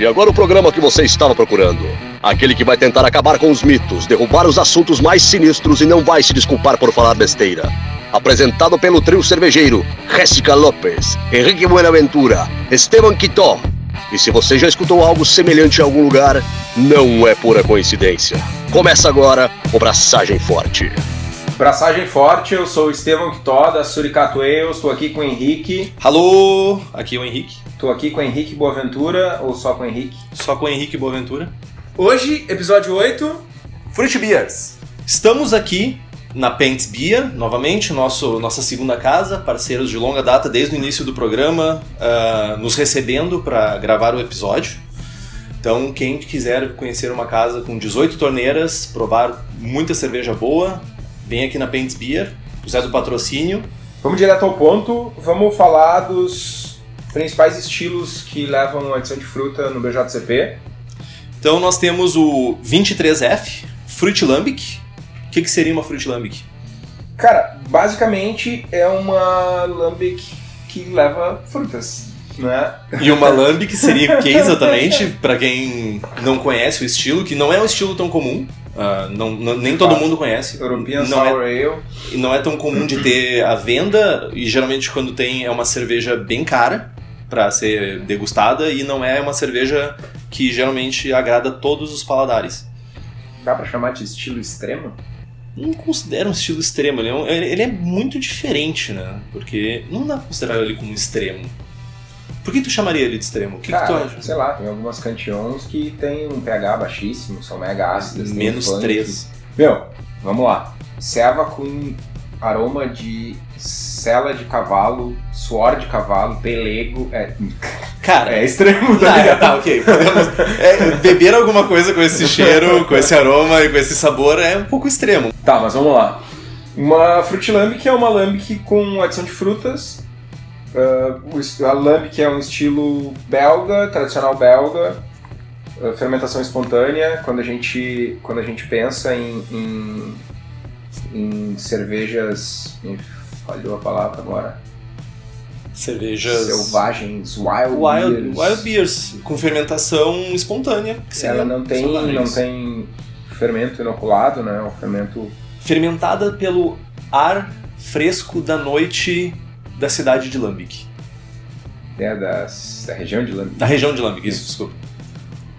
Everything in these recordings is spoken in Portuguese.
E agora o programa que você estava procurando. Aquele que vai tentar acabar com os mitos, derrubar os assuntos mais sinistros e não vai se desculpar por falar besteira. Apresentado pelo trio cervejeiro Jéssica Lopes, Henrique Buenaventura, Esteban Quitó. E se você já escutou algo semelhante em algum lugar, não é pura coincidência. Começa agora o Braçagem Forte. Braçagem Forte, eu sou o Estevão Quitó, da Suricato Eu, estou aqui com o Henrique. Alô, aqui é o Henrique. Estou aqui com o Henrique Boaventura, ou só com o Henrique? Só com o Henrique Boaventura. Hoje, episódio 8. Fruit Beers. Estamos aqui na Paints Beer, novamente, nosso, nossa segunda casa, parceiros de longa data desde o início do programa, uh, nos recebendo para gravar o episódio. Então, quem quiser conhecer uma casa com 18 torneiras, provar muita cerveja boa, vem aqui na Paints Beer, José do Patrocínio. Vamos direto ao ponto, vamos falar dos principais estilos que levam a adição de fruta no BJCP. Então nós temos o 23F, Fruit Lambic. O que, que seria uma Fruit Lambic? Cara, basicamente é uma lambic que leva frutas, né? E uma lambic seria o que exatamente, para quem não conhece o estilo, que não é um estilo tão comum. Uh, não, não, nem todo mundo conhece. European não Sour é, Ale. Não é tão comum de ter à venda, e geralmente quando tem é uma cerveja bem cara para ser degustada, e não é uma cerveja que geralmente agrada todos os paladares. Dá pra chamar de estilo extremo? Não considero um estilo extremo, ele é, um- ele é muito diferente, né? Porque não dá pra considerar ele como extremo. Por que tu chamaria ele de extremo? O que, que tu Cara, acha? sei lá, tem algumas cantions que tem um pH baixíssimo, são mega ácidas. Menos funk. 3. Meu, vamos lá. Serva com aroma de cela de cavalo, suor de cavalo, pelego. É, Cara, é extremo, tá Tá, tá, ok. Podemos, é, beber alguma coisa com esse cheiro, com esse aroma e com esse sabor é um pouco extremo. Tá, mas vamos lá. Uma Fruit Lambic é uma Lambic com adição de frutas. Est- a Lambic é um estilo belga, tradicional belga. ah, fermentação espontânea. Quando a gente, quando a gente pensa em, em, em cervejas. me Falhou a palavra agora. Cervejas. Selvagens, wild, Wild, beers. wild beers, com fermentação espontânea. Ela não tem, selvagens. não tem fermento inoculado, né? O fermento Fermentada pelo ar fresco da noite da cidade de Lambic. né, das, da região de Lambic. Da região de Lambic, isso, desculpa.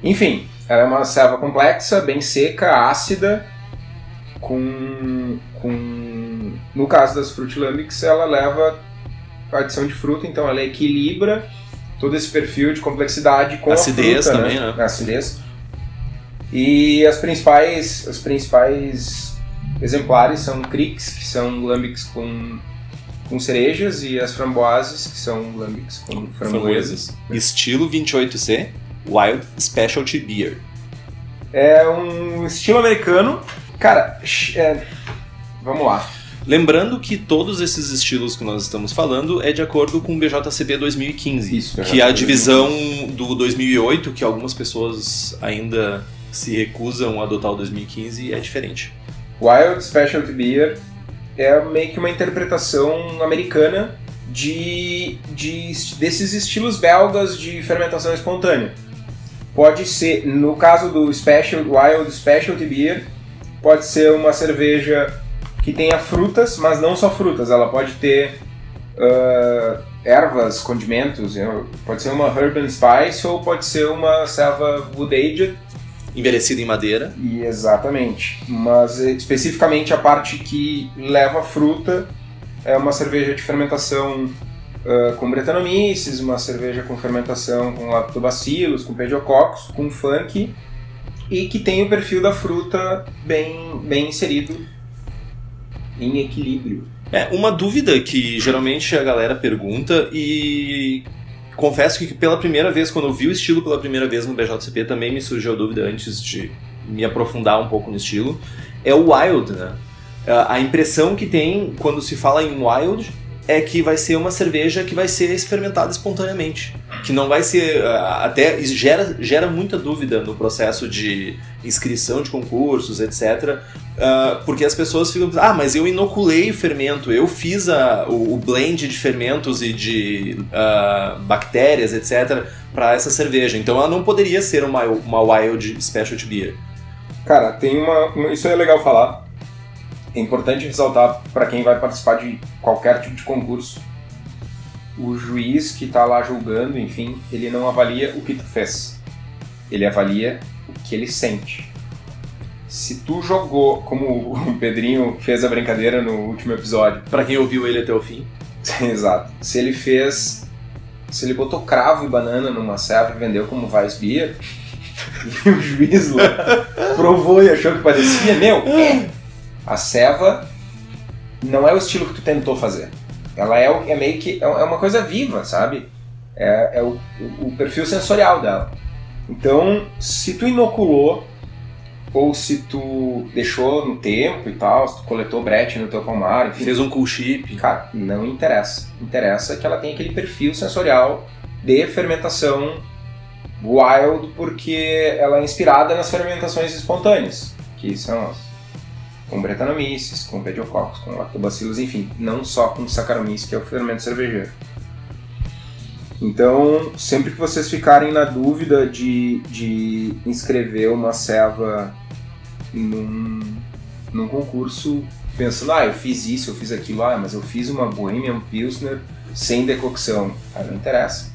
Enfim, ela é uma selva complexa, bem seca, ácida, com, com... No caso das Fruit Lambics, ela leva a adição de fruta, então ela equilibra todo esse perfil de complexidade com Acidez a fruta, também, né? Acidez. E as principais, os principais exemplares são Crix, que são lambics com, com cerejas, e as framboises, que são lambics com framboesas. Estilo 28C, Wild Specialty Beer. É um estilo americano. Cara, é, vamos lá. Lembrando que todos esses estilos que nós estamos falando é de acordo com o BJCP 2015, Isso, que é a BJCP divisão do 2008, que algumas pessoas ainda se recusam a adotar o 2015, é diferente. Wild Specialty Beer é meio que uma interpretação americana de, de desses estilos belgas de fermentação espontânea. Pode ser, no caso do Special Wild Specialty Beer, pode ser uma cerveja que tenha frutas, mas não só frutas. Ela pode ter ah, ervas, condimentos. Pode ser uma herb and spice ou pode ser uma selva wood aged Envelhecido em madeira, e exatamente. Mas eh, especificamente a parte que leva fruta é uma cerveja de fermentação ah, com Brettanomyces, uma cerveja com fermentação com lactobacilos, com pediococcus, com funk e que tem o perfil da fruta bem, bem inserido em equilíbrio. É, uma dúvida que geralmente a galera pergunta e confesso que pela primeira vez, quando eu vi o estilo pela primeira vez no BJCP, também me surgiu a dúvida antes de me aprofundar um pouco no estilo, é o wild, né? A a impressão que tem quando se fala em wild é que vai ser uma cerveja que vai ser fermentada espontaneamente. Que não vai ser. ah, Até gera, gera muita dúvida no processo de inscrição de concursos, etc. ah, porque as pessoas ficam ah, mas eu inoculei o fermento, eu fiz a, o, o blend de fermentos e de ah, bactérias, etc., para essa cerveja. Então ela não poderia ser uma, uma Wild Specialty Beer. Cara, tem uma- Isso é legal falar. É importante ressaltar para quem vai participar de qualquer tipo de concurso. O juiz que tá lá julgando, enfim, ele não avalia o que tu fez. Ele avalia o que ele sente. Se tu jogou, como o Pedrinho fez a brincadeira no último episódio, Para quem ouviu ele até o fim. Exato. Se ele fez. Se ele botou cravo e banana numa serva e vendeu como Weissbier, e o juiz lá provou e achou que parecia, meu, é. A ceva não é o estilo que tu tentou fazer. Ela é, é meio que. É é uma coisa viva, sabe? É, é o, o- o perfil sensorial dela. Então, se tu inoculou, ou se tu deixou no tempo e tal, se tu coletou brete no teu palmar, enfim, Fez um cool chip. Cara, não interessa. Interessa que ela tem aquele perfil sensorial de fermentação wild, porque ela é inspirada nas fermentações espontâneas, que são as com Brettanomyces, com Pediococcus, com Lactobacillus, enfim, não só com Saccharomyces, que é o fermento cervejeiro. Então, sempre que vocês ficarem na dúvida de, de inscrever uma ceva num, num concurso, pensando, ah, eu fiz isso, eu fiz aquilo, ah, mas eu fiz uma Bohemian Pilsner sem decocção. Ah, não interessa.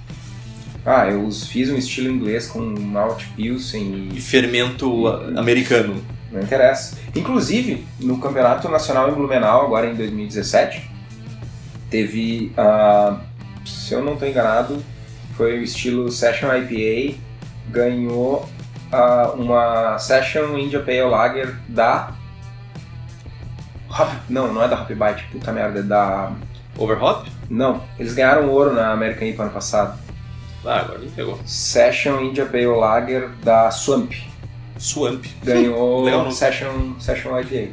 Ah, eu fiz um estilo inglês com malt Pilsen E e fermento americano. Não interessa. Inclusive, no Campeonato Nacional em Blumenau, agora em 2017, teve, ah, se eu não estou enganado, foi o estilo Session IPA, ganhou ah, uma Session India Pale Lager da... Hop, não, não é da Hop Bite, puta merda, é da... Overhop? Não, eles ganharam ouro na American IPA ano passado. Ah, agora me pegou. Session India Pale Lager da Swamp. Swamp. Ganhou Legal. Session, Session IPA.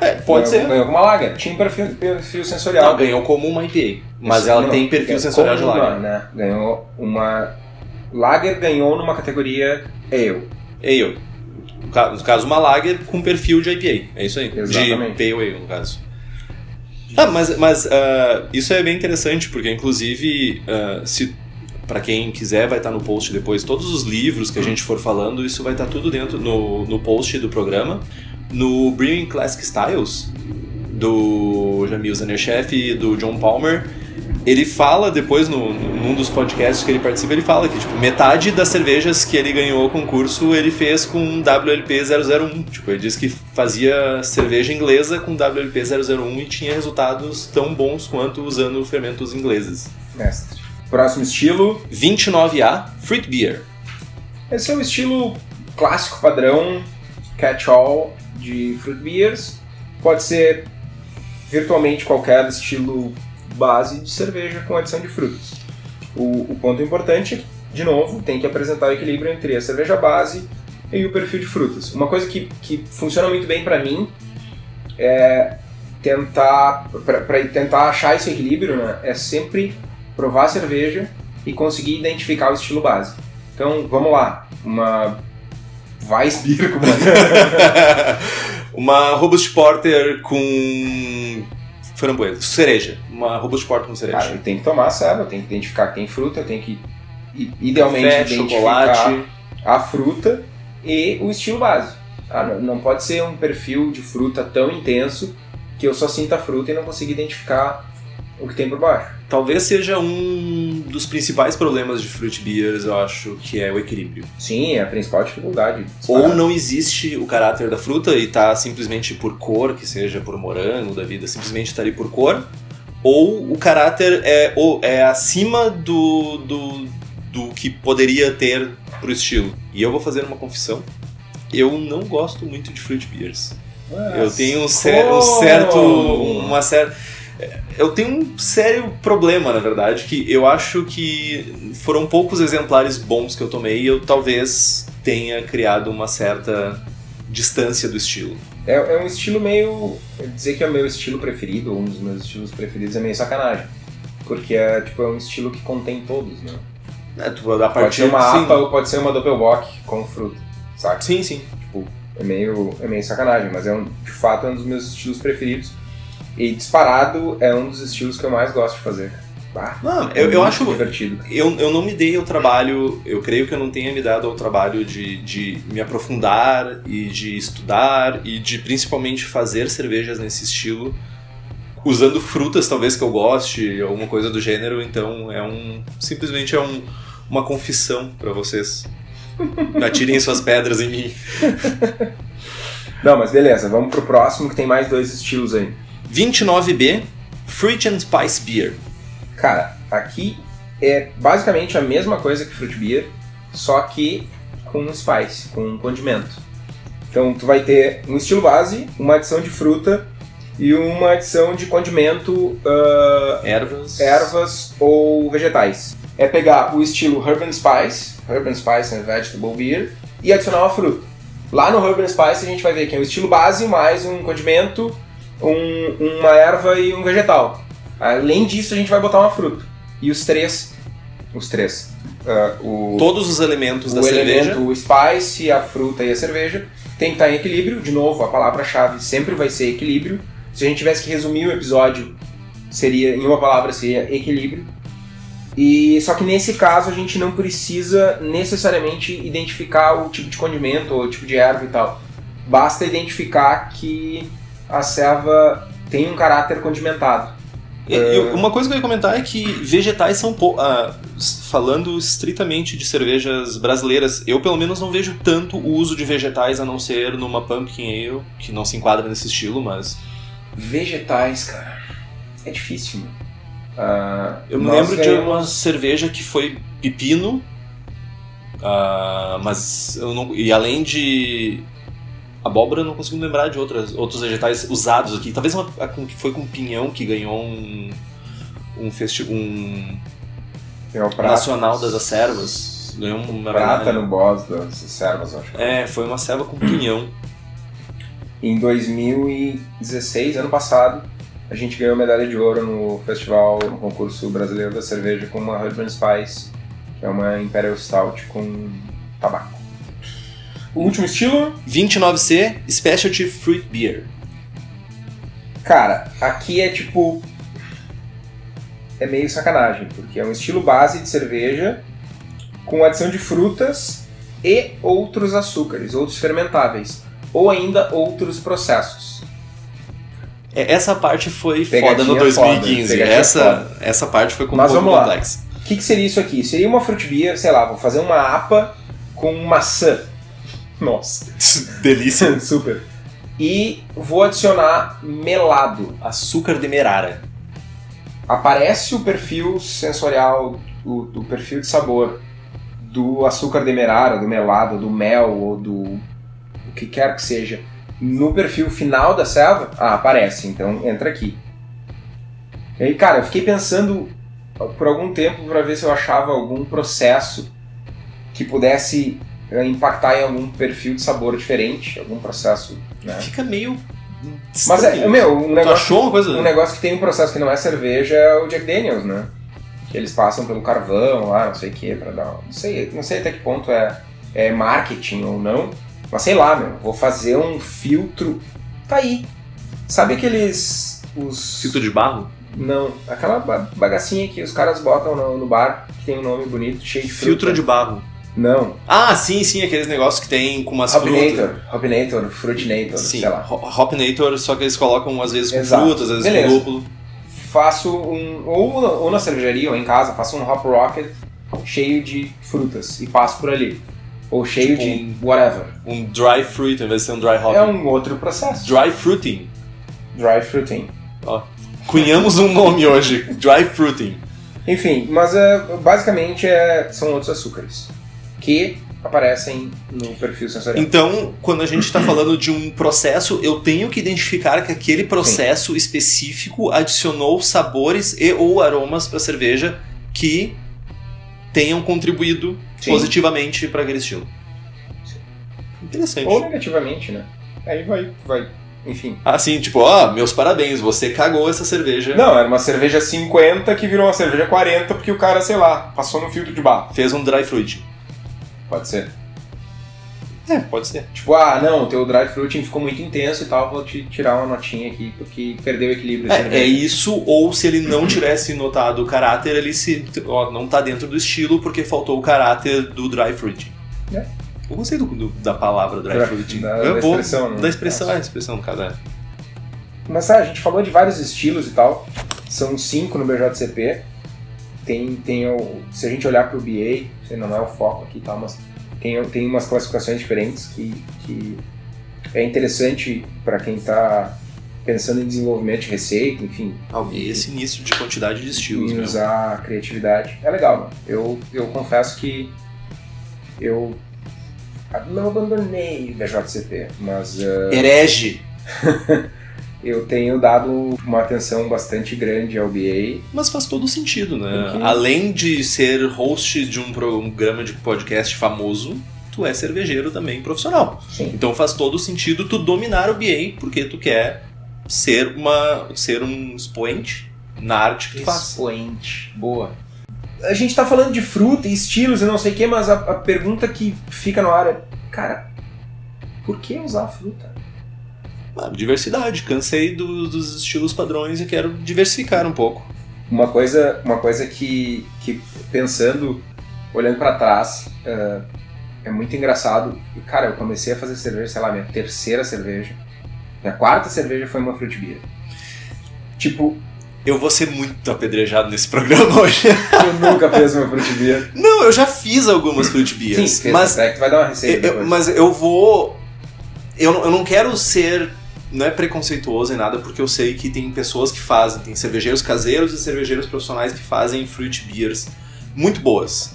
É, pode ganhou, ser. Ganhou como uma lager. Tinha um perfil, perfil sensorial. Não, ganhou como uma IPA. Mas Isso, ela não, tem perfil sensorial de uma, lager. Né? Ganhou uma... Lager ganhou numa categoria Ale. Ale. No ca- No caso, uma lager com perfil de IPA. É isso aí. Exatamente. De Pale Ale, no caso. Ah, mas, mas ah, isso é bem interessante, porque inclusive, ah, se para quem quiser, vai estar no post depois todos os livros que a gente for falando, isso vai estar tudo dentro no, no post do programa. No Brewing Classic Styles, do Jamil Zanerchef e do John Palmer, ele fala depois, no, num dos podcasts que ele participa, ele fala que tipo, metade das cervejas que ele ganhou o concurso ele fez com WLP 001. Tipo, ele disse que fazia cerveja inglesa com WLP 001 e tinha resultados tão bons quanto usando fermentos ingleses. Mestre. Próximo estilo. 29A Fruit Beer. Esse é o estilo clássico padrão, catch-all de fruit beers. Pode ser virtualmente qualquer estilo base de cerveja com adição de frutas. O, o ponto importante de novo, tem que apresentar o equilíbrio entre a cerveja base e o perfil de frutas. Uma coisa que, que funciona muito bem para mim é tentar para tentar achar esse equilíbrio, né, é sempre provar a cerveja e conseguir identificar o estilo base. Então, vamos lá, uma Weissbier com uma uma Robust Porter com framboesa, cereja. Uma Robust Porter com cereja. Eu tenho que tomar eu tenho que identificar que tem fruta, eu tenho que idealmente Café, identificar chocolate. a fruta e o estilo base. Ah, não, não pode ser um perfil de fruta tão intenso que eu só sinta a fruta e não consiga identificar o que tem por baixo. Talvez seja um dos principais problemas de fruit beers, eu acho, que é o equilíbrio. Sim, é a principal dificuldade. Ou não existe o caráter da fruta e tá simplesmente por cor, que seja por morango da vida, simplesmente tá ali por cor. Ou o caráter é, ou é acima do, do, do que poderia ter pro estilo. E eu vou fazer uma confissão. Eu não gosto muito de fruit beers. Eu tenho um, sé- um certo. Uma certa. Eu tenho um sério problema, na verdade, que eu acho que foram poucos exemplares bons que eu tomei e eu talvez tenha criado uma certa distância do estilo. É, é um estilo meio. Dizer que é o meu estilo preferido, ou um dos meus estilos preferidos, é meio sacanagem. Porque é, tipo, é um estilo que contém todos, né? É, tu, a Pode partir ser uma sim. APA ou pode ser uma Doppelbock com fruta, saca? Sim, sim. Tipo, é meio, é meio sacanagem, mas é um, de fato é um dos meus estilos preferidos. E disparado é um dos estilos que eu mais gosto de fazer. Bah, Não, é eu, eu acho. divertido. Eu, eu não me dei ao trabalho, eu creio que eu não tenha me dado ao trabalho de, de me aprofundar e de estudar e de principalmente fazer cervejas nesse estilo, usando frutas talvez que eu goste, alguma coisa do gênero, então é um. simplesmente é um, uma confissão para vocês. Atirem suas pedras em mim. Não, mas beleza, vamos pro próximo que tem mais dois estilos aí. 29B, Fruit and Spice Beer. Cara, aqui é basicamente a mesma coisa que Fruit Beer, só que com spice, com condimento. Então tu vai ter um estilo base, uma adição de fruta e uma adição de condimento, ah, Ervas. ervas ou vegetais. É pegar o estilo Herb and Spice, Herb and Spice and Vegetable Beer, e adicionar uma fruta. Lá no Herb and Spice a gente vai ver que é o estilo base mais um condimento, um- uma erva e um vegetal. Além disso a gente vai botar uma fruta. E os três, os três, ah, o, Todos os elementos da o cerveja. elemento, o spice, a fruta e a cerveja, tem que estar em equilíbrio. De novo, a palavra-chave sempre vai ser equilíbrio. Se a gente tivesse que resumir o episódio, seria em uma palavra seria equilíbrio. E só que nesse caso a gente não precisa necessariamente identificar o tipo de condimento ou o tipo de erva e tal. Basta identificar que a serva tem um caráter condimentado. E uma coisa que eu ia comentar é que vegetais são pou- ah, falando estritamente de cervejas brasileiras, eu pelo menos não vejo tanto o uso de vegetais a não ser numa pumpkin ale, que não se enquadra nesse estilo, mas Vegetais, cara, é difícil. mano. Ah, eu me lembro de ganhamos- uma cerveja que foi pepino, ah, mas eu não e além de abóbora eu não consigo lembrar de outras, outros vegetais usados aqui. Talvez uma a com- foi com pinhão que ganhou um um, festi um nacional das acervas. Ganhou uma prata no boss das servas, eu acho. É, foi uma serva com pinhão. Em 2016, ano passado, a gente ganhou medalha de ouro no festival, no concurso brasileiro da cerveja com uma Herb and Spice, que é uma Imperial Stout com tabaco. O último estilo, 29C Specialty Fruit Beer. cara, aqui é tipo é meio sacanagem, porque é um estilo base de cerveja com adição de frutas e outros açúcares, outros fermentáveis, ou ainda outros processos. É, Essa parte foi Pegadinha foda no foda, 2015. pegadinha essa, essa parte foi com um Mas pouco vamos lá. complexa. O que, que seria isso aqui? Seria uma fruit beer, sei lá, vou fazer uma APA com maçã. Nossa, Delícia. super. E vou adicionar melado. Açúcar demerara. Aparece o perfil sensorial, o, o perfil de sabor do açúcar demerara, do melado, do mel ou do o que quer que seja no perfil final da selva? Ah, aparece, então entra aqui. E aí, cara, eu fiquei pensando por algum tempo para ver se eu achava algum processo que pudesse impactar em algum perfil de sabor diferente, algum processo, né? Fica meio. Mas é, meu, um negócio uma coisa? um negócio que tem um processo que não é cerveja é o Jack Daniels, né? Que eles passam pelo carvão lá, não sei o que, pra dar. Não sei, não sei até que ponto é, é marketing ou não. Mas sei lá, meu, vou fazer um filtro. Tá aí. Sabe aqueles. Os. Filtro de barro? Não, aquela ba- bagacinha que os caras botam no, no bar, que tem um nome bonito, cheio de fruta. Filtro de barro. Não. Ah, sim, sim, aqueles negócios que tem com umas frutas. Hopinator. Hopinator, Fruitinator, Sim, sei lá. Ho- Hopinator, só que eles colocam às vezes com Exato. frutas, às vezes Beleza. com lúpulo. faço um. Ou, ou na cervejaria ou em casa, faço um hop rocket cheio de frutas e passo por ali. Ou cheio Tipo de whatever. Um dry fruit, ao invés de ser um dry hop. É um outro processo. Dry fruiting. Dry fruiting. Cunhamos um nome hoje, dry fruiting. Enfim, mas é, basicamente é, são outros açúcares que aparecem no perfil sensorial. Então, quando a gente está falando de um processo, eu tenho que identificar que aquele processo específico adicionou sabores e ou aromas para a cerveja que tenham contribuído Sim. positivamente para aquele estilo. Interessante. Ou negativamente, né? Aí vai, vai, enfim. Assim, tipo, ó, meus parabéns, você cagou essa cerveja. Não, era uma cerveja 50 que virou uma cerveja 40 porque o cara, sei lá, passou no filtro de barro. Fez um dry fruit. Pode ser. É, pode ser. Tipo, ah, não, o teu dry fruiting ficou muito intenso e tal, vou te tirar uma notinha aqui porque perdeu o equilíbrio. da É, cerveja. é isso, ou se ele não tivesse notado o caráter, ele se. Ó, não tá dentro do estilo porque faltou o caráter do dry fruit. É. Eu gostei do, do- da palavra dry, Dry- fruit. da- da vou- expressão, né? Da expressão, é, a expressão no caso é. Mas tá, a gente falou de vários estilos e tal. São cinco no BJCP. Tem, tem o, se a gente olhar pro BA, sei, não é o foco aqui tal, mas tem, tem umas classificações diferentes que, que é interessante para quem tá pensando em desenvolvimento de receita, enfim, E esse início de quantidade de estilos, e meu. usar a criatividade. É legal, mano. Eu, eu confesso que eu não abandonei o BJCP, mas eh, Herege. eu tenho dado uma atenção bastante grande ao BA. Mas faz todo sentido, né? Porque- Além de ser host de um programa de podcast famoso, tu é cervejeiro também profissional. Sim. Então faz todo sentido tu dominar o BA porque tu quer ser uma ser um expoente na arte que tu faz. Expoente. Boa. A gente tá falando de fruta e estilos e não sei o que, mas a, a pergunta que fica no ar é, cara, por que usar fruta? Diversidade, cansei do- dos estilos padrões e quero diversificar um pouco. Uma coisa, uma coisa que, que pensando, olhando pra trás, é, é muito engraçado. Cara, eu comecei a fazer cerveja, sei lá, minha terceira cerveja. Minha quarta cerveja foi uma fruit beer. Tipo, Eu vou ser muito apedrejado nesse programa hoje. eu nunca fiz uma fruit beer. Não, eu já fiz algumas fruit beers, Sim, mas até que tu vai dar uma receita Eu- depois. mas eu vou. Eu, eu não quero ser. Não é preconceituoso em nada, porque eu sei que tem pessoas que fazem, tem cervejeiros caseiros e cervejeiros profissionais que fazem fruit beers muito boas.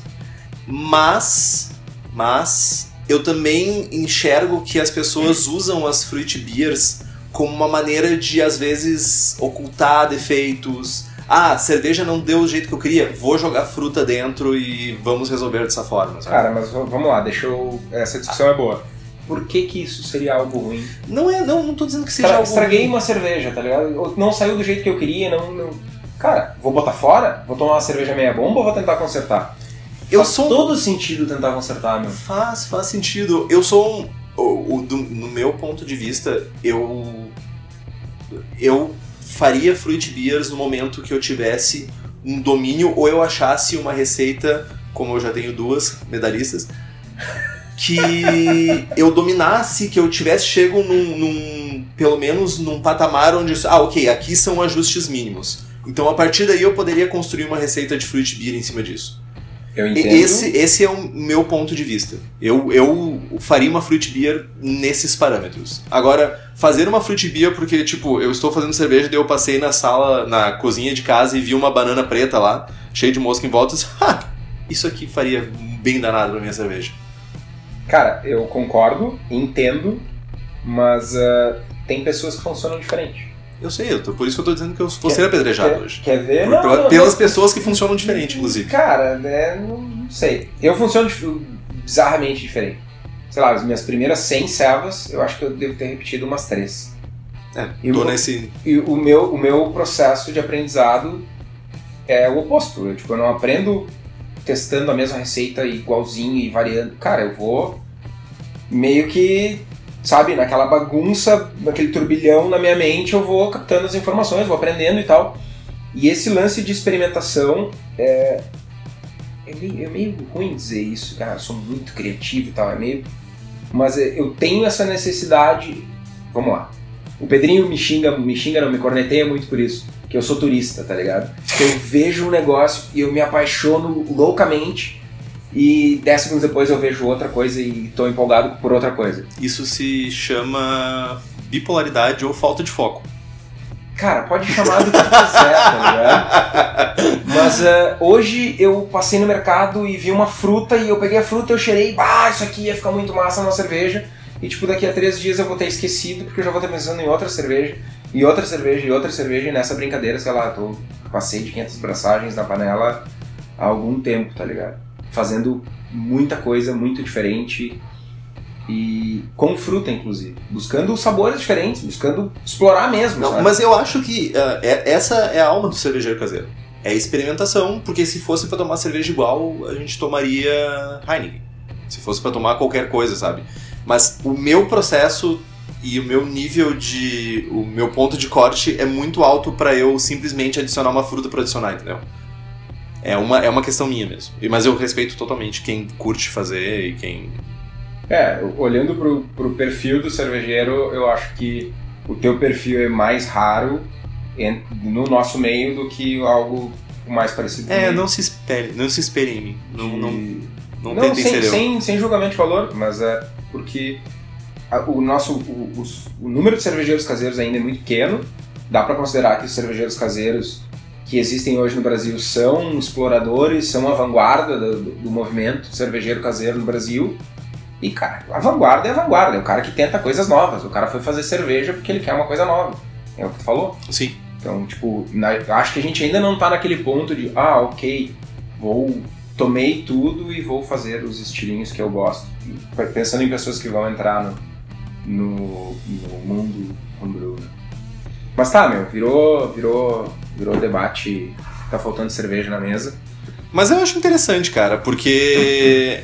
Mas. Mas. Eu também enxergo que as pessoas usam as fruit beers como uma maneira de, às vezes, ocultar defeitos. Ah, cerveja não deu o jeito que eu queria, vou jogar fruta dentro e vamos resolver dessa forma. sabe? Cara, mas vamos lá, deixa eu. Essa discussão é boa. Por que que isso seria algo ruim? Não é, não, não tô dizendo que seja Estra- algo Estraguei ruim. uma cerveja, tá ligado? Não saiu do jeito que eu queria, não. não- Cara, vou botar fora? Vou tomar uma cerveja meia bomba ou vou tentar consertar? Eu Faz sou todo sentido tentar consertar, meu. Faz, faz sentido. Eu sou um. o- o- do- no meu ponto de vista, eu. Eu faria fruit beers no momento que eu tivesse um domínio ou eu achasse uma receita, como eu já tenho duas medalhistas, que eu dominasse, que eu tivesse chego num, num- pelo menos num patamar onde ah, ok, aqui são ajustes mínimos. Então a partir daí eu poderia construir uma receita de fruit beer em cima disso. Eu E- entendo. Esse, esse é o meu ponto de vista. Eu, eu faria uma fruit beer nesses parâmetros. Agora, fazer uma fruit beer porque, tipo, eu estou fazendo cerveja, daí eu passei na sala, na cozinha de casa e vi uma banana preta lá, cheia de mosca em volta, e disse, "Ha, isso aqui faria bem danado pra minha cerveja. Cara, eu concordo, entendo, mas ah, tem pessoas que funcionam diferente. Eu sei, eu tô, por isso que eu tô dizendo que eu vou Quer- ser apedrejado Quer, hoje. quer ver? Por- Não, pela- não, pelas não. pessoas que funcionam diferente, inclusive. Cara, é, não, sei. Eu funciono bizarramente diferente. Sei lá, as minhas primeiras 100 servas, eu acho que eu devo ter repetido umas três. É, E tô o- nesse. E o meu, o meu processo de aprendizado é o oposto. Eu, tipo, eu não aprendo testando a mesma receita igualzinho e variando. Cara, eu vou meio que, sabe, naquela bagunça, naquele turbilhão na minha mente, eu vou captando as informações, vou aprendendo e tal. E esse lance de experimentação é. É meio, é meio ruim dizer isso, cara. Eu sou muito criativo e tal, é meio. Mas é, eu tenho essa necessidade. Vamos lá. O Pedrinho me xinga, me xinga, não, me corneteia muito por isso. Que eu sou turista, tá ligado? Eu vejo um negócio e eu me apaixono loucamente. E 10 segundos depois eu vejo outra coisa e tô empolgado por outra coisa. Isso se chama bipolaridade ou falta de foco. Cara, pode chamar do que quiser, tá ligado? Mas eh, hoje eu passei no mercado e vi uma fruta e eu peguei a fruta, eu cheirei, ah, isso aqui ia ficar muito massa na cerveja. E tipo, daqui a três dias eu vou ter esquecido porque eu já vou estar pensando em outra cerveja, e outra cerveja, e outra cerveja, e nessa brincadeira, sei lá, tô, passei de 500 braçagens na panela há algum tempo, tá ligado? Fazendo muita coisa muito diferente. E com fruta, inclusive. Buscando sabores diferentes, buscando explorar mesmo. Não, mas eu acho que ah, é- essa é a alma do cervejeiro caseiro. É experimentação, porque se fosse pra tomar cerveja igual, a gente tomaria Heineken. Se fosse pra tomar qualquer coisa, sabe? Mas o meu processo e o meu nível de. o meu ponto de corte é muito alto pra eu simplesmente adicionar uma fruta pra adicionar, entendeu? É uma, é uma questão minha mesmo. Mas eu respeito totalmente quem curte fazer e quem. É, olhando pro, pro perfil do cervejeiro, eu acho que o teu perfil é mais raro no nosso meio do que algo mais parecido É, não se espere, não se espere em mim. Não, não, não, Não, tentem sem, ser eu. sem, sem julgamento de valor, mas é porque o nosso o, os- o número de cervejeiros caseiros ainda é muito pequeno. Dá para considerar que os cervejeiros caseiros que existem hoje no Brasil são exploradores, são a vanguarda do, do- movimento cervejeiro caseiro no Brasil. E, cara, a vanguarda é a vanguarda, é o cara que tenta coisas novas. O cara foi fazer cerveja porque ele quer uma coisa nova. É o que tu falou. Sim. Então, tipo, na- acho que a gente ainda não tá naquele ponto de, ah, ok, vou. Tomei tudo e vou fazer os estilinhos que eu gosto. Pensando em pessoas que vão entrar no, no, no mundo homebrew. né? Mas tá, meu, virou, virou, virou debate. Tá faltando cerveja na mesa. Mas eu acho interessante, cara, porque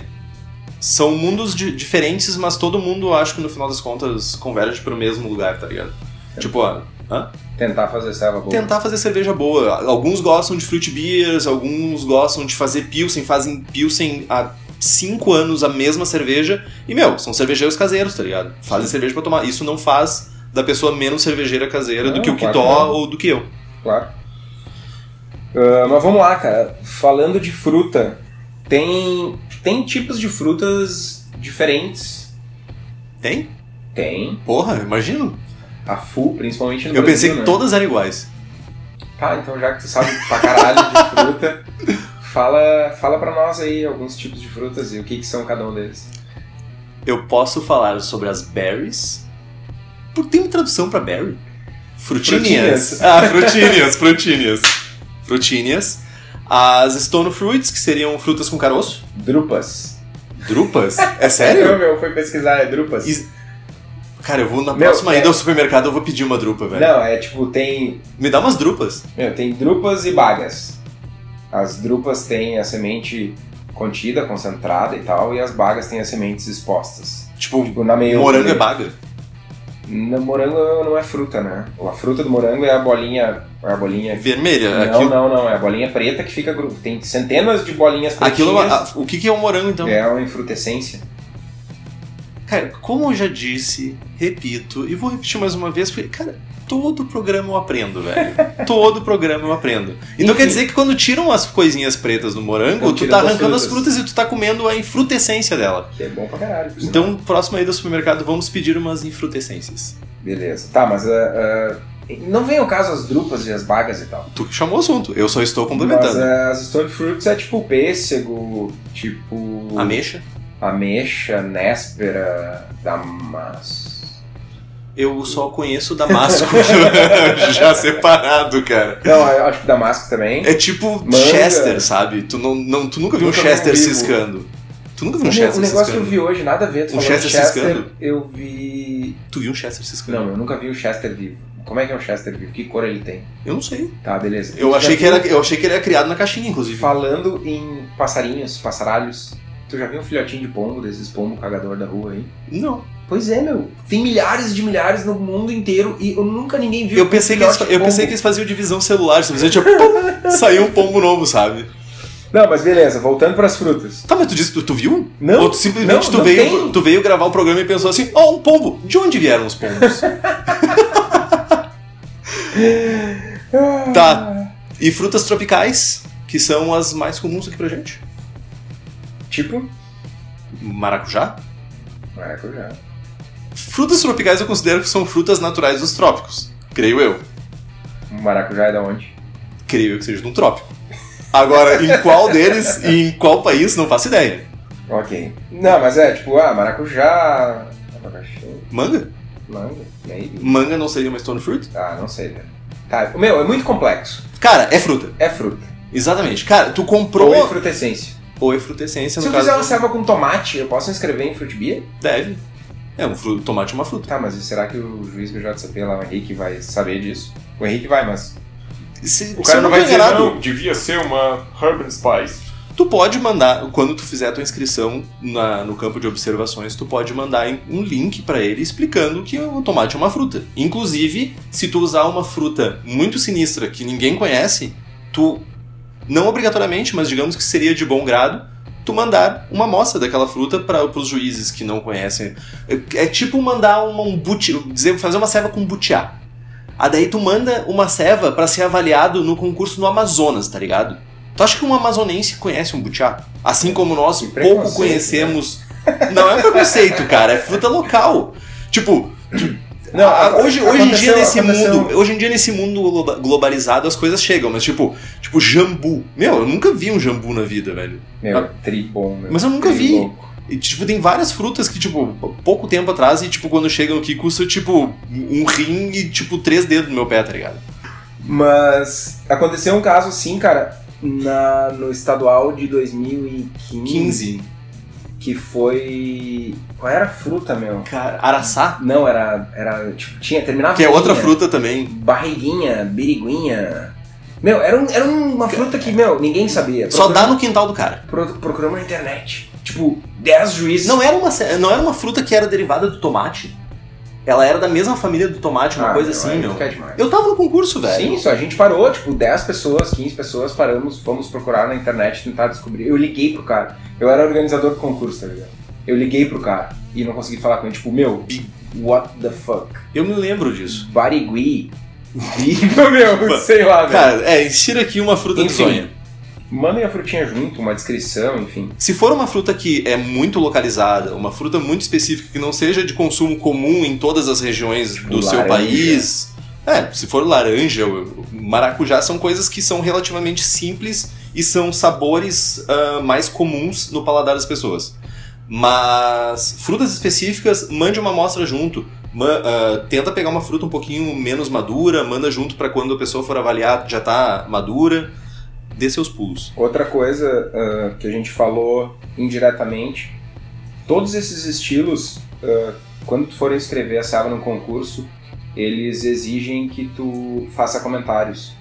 são mundos di- diferentes, mas todo mundo, acho que no final das contas, converge pro mesmo lugar, tá ligado? Tipo, ó, hã? Tentar fazer serva boa. tentar fazer cerveja boa. Alguns gostam de fruit beers, alguns gostam de fazer pilsen, fazem pilsen há cinco anos a mesma cerveja. E, meu, são cervejeiros caseiros, tá ligado? Fazem cerveja pra tomar. Isso não faz da pessoa menos cervejeira caseira do Não, que o claro Kitó ou do que eu. Claro. Ah, mas vamos lá, cara. Falando de fruta, tem, tem tipos de frutas diferentes. Tem? Tem. Porra, imagino. A FU, principalmente no Eu Brasil, pensei que né? todas eram iguais. Tá, então já que tu sabe pra caralho de fruta, fala, fala pra nós aí alguns tipos de frutas e o que, que são cada um deles. Eu posso falar sobre as berries. Por tem uma tradução pra berry? Frutinhas. Frutinhas. Ah, frutinhas, frutinhas. Frutinhas. As stone fruits, que seriam frutas com caroço. Drupas. Drupas? É sério? meu, fui pesquisar, é drupas. Cara, eu vou na Meu, próxima é- ida ao supermercado, eu vou pedir uma drupa, velho. Não, é tipo, tem, Me dá umas drupas. meu, tem drupas e bagas. As drupas têm a semente contida, concentrada e tal, e as bagas têm as sementes expostas. Tipo, Tipo, na meio. morango é baga. Na morango não é fruta, né? A fruta do morango é a bolinha. É a bolinha. Vermelha. Não, aquilo não, não. É a bolinha preta que fica. Tem centenas de bolinhas pretinhas. aquilo é a- o que, que é um morango, então? É uma infrutescência. Cara, como eu já disse, repito, e vou repetir mais uma vez, porque, cara, todo programa eu aprendo, velho. todo programa eu aprendo. Então Enfim. quer dizer que quando tiram as coisinhas pretas do morango, Tão tu tá as arrancando as frutas. frutas e tu tá comendo a infrutescência dela. Que é bom pra caralho. por sinal. Então, próximo aí do supermercado, vamos pedir umas infrutescências. Beleza. Tá, mas. ah, ah, não vem ao caso as drupas e as bagas e tal. Tu que chamou o assunto, eu só estou Mas complementando. ah, as stone fruits é tipo pêssego, tipo. Ameixa? Ameixa, néspera, damas. Eu só conheço Damasco, já separado, cara. Não, eu acho que damasco também. É tipo Manga. Chester, sabe? Tu, não, não, tu nunca viu um Chester um ciscando. Tu nunca viu um O Chester negócio que ciscando? eu vi hoje, nada a ver. Tu Um falou Chester Chester, ciscando? eu vi. Tu viu um Chester ciscando? Não, eu nunca vi o Chester vivo. Como é que é um Chester vivo? Que cor ele tem? Eu não sei. Tá, beleza. Eu achei, que era, eu achei que ele era criado na caixinha, inclusive. Falando em passarinhos, passaralhos, tu já viu um filhotinho de pombo, desses pombo cagador da rua aí? Não. Pois é, meu. Tem milhares de milhares no mundo inteiro e eu nunca ninguém viu. Eu pensei, um que eles, eu pensei que eles faziam divisão celular. Simplesmente tipo, pum, saiu um pombo novo, sabe? Não, mas beleza, voltando pras frutas. Tá, mas tu disse tu, tu viu? Não, Ou tu simplesmente não, tu, não veio, tem. tu veio gravar o programa e pensou assim: ó, um pombo. De onde vieram os pombos? tá. E frutas tropicais, que são as mais comuns aqui pra gente. Tipo, Maracujá. maracujá. Frutas tropicais eu considero que são frutas naturais dos trópicos. Creio eu. Maracujá é da onde? Creio eu que seja de um trópico. Agora, em qual deles e em qual país, não faço ideia. Ok. Não, mas é tipo, ah, maracujá. Abacaxi, Manga? manga, maybe. Manga não seria uma stone fruit? Ah, não sei, velho. Tá, meu, é muito complexo. Cara, é fruta. É fruta. Exatamente. Cara, tu comprou. Ou é frutescência. Ou é frutescência, Se eu fizer caso. uma selva com tomate, eu posso inscrever em Fruit Beer? Deve. É, um fru- tomate é uma fruta. Tá, mas será que o juiz do JCP lá, o Henrique, vai saber disso? O Henrique vai, mas. Se, O cara não não vai dizer, não, devia ser uma Herb and Spice. Tu pode mandar, quando tu fizer a tua inscrição na- no campo de observações, tu pode mandar um link pra ele explicando que o tomate é uma fruta. Inclusive, se tu usar uma fruta muito sinistra que ninguém conhece, tu, não obrigatoriamente, mas digamos que seria de bom grado, tu mandar uma amostra daquela fruta para os juízes que não conhecem. É, é tipo mandar uma, um buti, dizer, fazer uma ceva com butiá. Ah, daí tu manda uma ceva pra ser avaliado no concurso no Amazonas, tá ligado? Tu acha que um amazonense conhece um butiá? Assim como nós pouco preconceito, conhecemos. Não é um preconceito, cara, é fruta local. Tipo, Não, a- hoje, hoje em dia nesse aconteceu- mundo, hoje em dia nesse mundo globa- globalizado as coisas chegam, mas tipo, tipo jambu. Meu, eu nunca vi um jambu na vida, velho. Meu, tri bom, meu. Mas eu nunca vi. louco. E, tipo, tem várias frutas que, tipo, pouco tempo atrás, e, tipo, quando chegam aqui, custa, tipo, um rim e, tipo, três dedos no meu pé, tá ligado? Mas aconteceu um caso assim, cara, na, no estadual de 2015. 15. Que foi. Qual era a fruta, meu? Cara, araçá, Não, era. era tipo, tinha. Terminava que é outra fruta também. Barriguinha, biriguinha. Meu, era, um, era uma fruta que, meu, ninguém sabia. Só dá no quintal do cara. pro- Procuramos na internet. Tipo, 10 juízes. Não era uma, não era uma fruta que era derivada do tomate. Ela era da mesma família do tomate, uma Ah, coisa meu, assim, aí meu. demais. Eu tava no concurso, velho. Sim, só a gente parou, tipo, 10 pessoas, 15 pessoas, paramos, fomos procurar na internet, tentar descobrir. Eu liguei pro cara. Eu era organizador do concurso, tá ligado? Eu liguei pro cara e não consegui falar com ele. Tipo, meu, what the fuck? Eu me lembro disso. Barigui? Meu, sei lá, velho. Cara, é, insira aqui uma fruta Enfim. bizonha. Mandem a frutinha junto, uma descrição, enfim. Se for uma fruta que é muito localizada, uma fruta muito específica que não seja de consumo comum em todas as regiões do seu laranja. país. É, se for laranja, maracujá são coisas que são relativamente simples e são sabores ah, mais comuns no paladar das pessoas. Mas frutas específicas, mande uma amostra junto. Ah, tenta pegar uma fruta um pouquinho menos madura, manda junto para quando a pessoa for avaliar já tá madura. Dê seus pulos. Outra coisa ah, que a gente falou indiretamente, todos esses estilos, ah, quando tu for inscrever a Saba no concurso, eles exigem que tu faça comentários.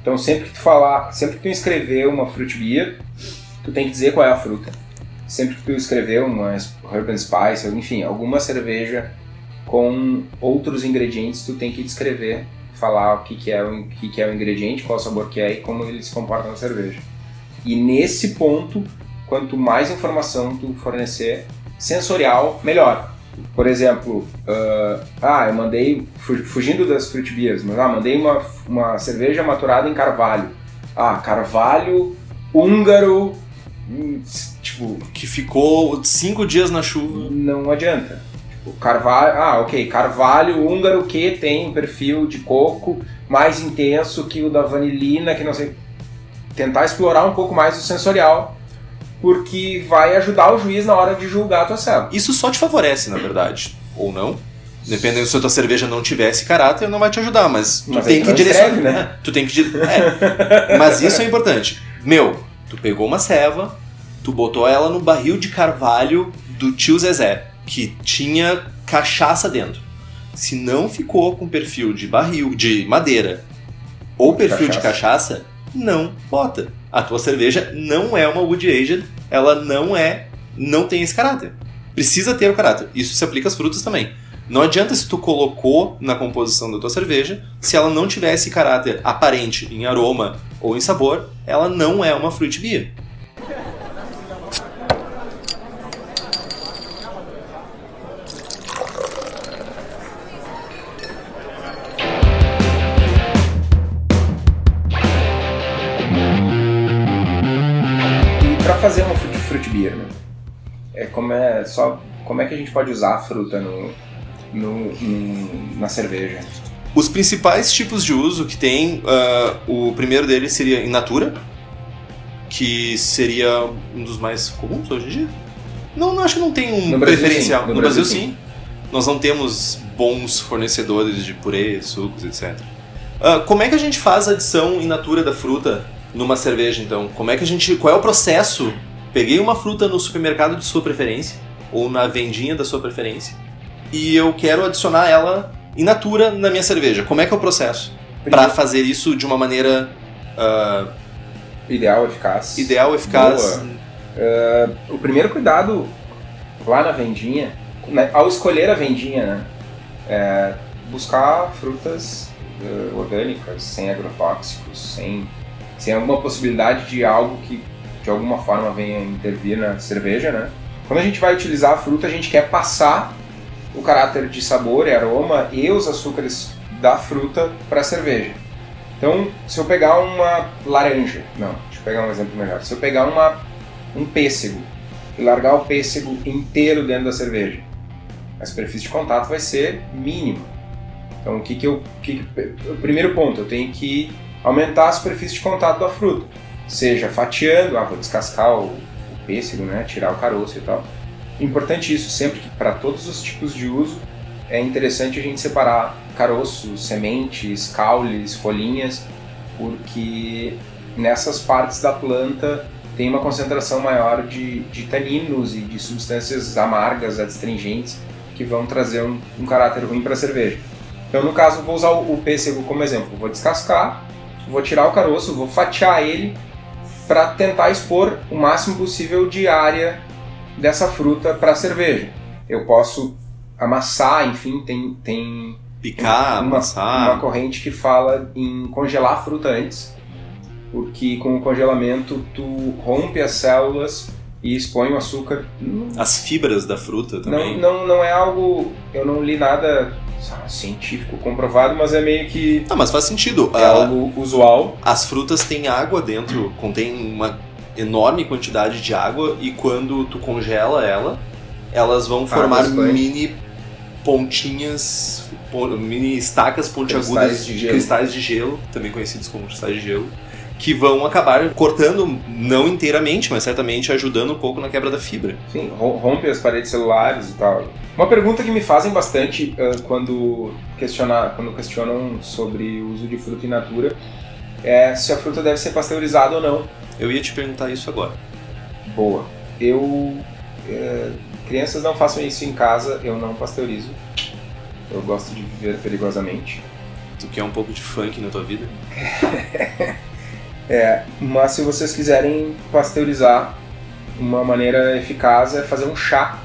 Então sempre que tu falar, sempre que tu inscrever uma fruit beer, tu tem que dizer qual é a fruta. Sempre que tu escrever uma Herb and Spice, enfim, alguma cerveja com outros ingredientes, tu tem que descrever, falar o que, que, é, o, que, que é o ingrediente, qual o sabor que é e como ele se comporta na cerveja. E nesse ponto, quanto mais informação tu fornecer, sensorial, melhor. Por exemplo, ah, ah, eu mandei, fu- fugindo das fruit beers, mas ah, mandei uma, uma cerveja maturada em carvalho. Ah, carvalho húngaro, hum, tipo, Que ficou cinco dias na chuva. não adianta. Tipo, carvalho, ah, ok, carvalho húngaro que tem um perfil de coco mais intenso que o da vanilina, que não sei. Tentar explorar um pouco mais o sensorial, porque vai ajudar o juiz na hora de julgar a tua ceva. Isso só te favorece, na verdade. Ou não. Dependendo se a tua cerveja não tivesse caráter, não vai te ajudar, mas tu Mas tem que direcionar. né? Tu tem que. É. Mas isso é importante. Meu, tu pegou uma ceva, tu botou ela no barril de carvalho do tio Zezé, que tinha cachaça dentro. Se não ficou com perfil de barril, de madeira, ou perfil de cachaça, não bota. A tua cerveja não é uma wood aged, ela não é, não tem esse caráter. Precisa ter o caráter. Isso se aplica às frutas também. Não adianta se tu colocou na composição da tua cerveja, se ela não tiver esse caráter aparente em aroma ou em sabor, ela não é uma fruit beer. Né? É como é só como é que a gente pode usar a fruta no, no- no- na cerveja? Os principais tipos de uso que tem, ah, o primeiro deles seria in natura, que seria um dos mais comuns hoje em dia. Não, não acho que não tem um No Brasil, preferencial. sim. No, No Brasil, Brasil, sim. Nós não temos bons fornecedores de purê, sucos, etc. Ah, como é que a gente faz a adição in natura da fruta numa cerveja, então? Como é que a gente. Qual é o processo? Peguei uma fruta no supermercado de sua preferência, ou na vendinha da sua preferência, e eu quero adicionar ela in natura na minha cerveja. Como é que é o processo? Para fazer isso de uma maneira uh, ideal, eficaz. Ideal, eficaz. Uh, o primeiro cuidado lá na vendinha, né, ao escolher a vendinha, né, é buscar frutas uh, orgânicas, sem agrotóxicos, sem, sem alguma possibilidade de algo que de alguma forma venha intervir na cerveja, né? Quando a gente vai utilizar a fruta, a gente quer passar o caráter de sabor e aroma e os açúcares da fruta para a cerveja. Então, se eu pegar uma laranja, não, deixa eu pegar um exemplo melhor. Se eu pegar uma, um pêssego e largar o pêssego inteiro dentro da cerveja, a superfície de contato vai ser mínima. Então, o que que eu, que que, o primeiro ponto, eu tenho que aumentar a superfície de contato da fruta, seja fatiando, ah, vou descascar o, o pêssego, né, tirar o caroço e tal. Importante isso, sempre que para todos os tipos de uso é interessante a gente separar caroços, sementes, caules, folhinhas, porque nessas partes da planta tem uma concentração maior de, de taninos e de substâncias amargas, adstringentes, que vão trazer um, um caráter ruim para a cerveja. Então, no caso, vou usar o, o pêssego como exemplo. Vou descascar, vou tirar o caroço, vou fatiar ele para tentar expor o máximo possível de área dessa fruta para a cerveja. Eu posso amassar, enfim, tem, tem picar, uma, amassar. uma corrente que fala em congelar a fruta antes, porque com o congelamento tu rompe as células e expõe o açúcar. As fibras da fruta também. Não, não, não é algo. Eu não li nada científico comprovado, mas é meio que. Ah, mas faz sentido. É algo usual. As frutas têm água dentro, contém uma enorme quantidade de água e quando tu congela ela, elas vão formar mini pontinhas, mini estacas pontiagudas, cristais de, cristais de gelo, também conhecidos como cristais de gelo, que vão acabar cortando, não inteiramente, mas certamente ajudando um pouco na quebra da fibra. Sim, rompe as paredes celulares e tal. Uma pergunta que me fazem bastante uh, quando, questionar, quando questionam sobre o uso de fruta in natura é se a fruta deve ser pasteurizada ou não. Eu ia te perguntar isso agora. Boa. Eu. Uh, crianças não façam isso em casa, eu não pasteurizo. Eu gosto de viver perigosamente. Tu quer um pouco de funk na tua vida? é, mas se vocês quiserem pasteurizar, uma maneira eficaz é fazer um chá.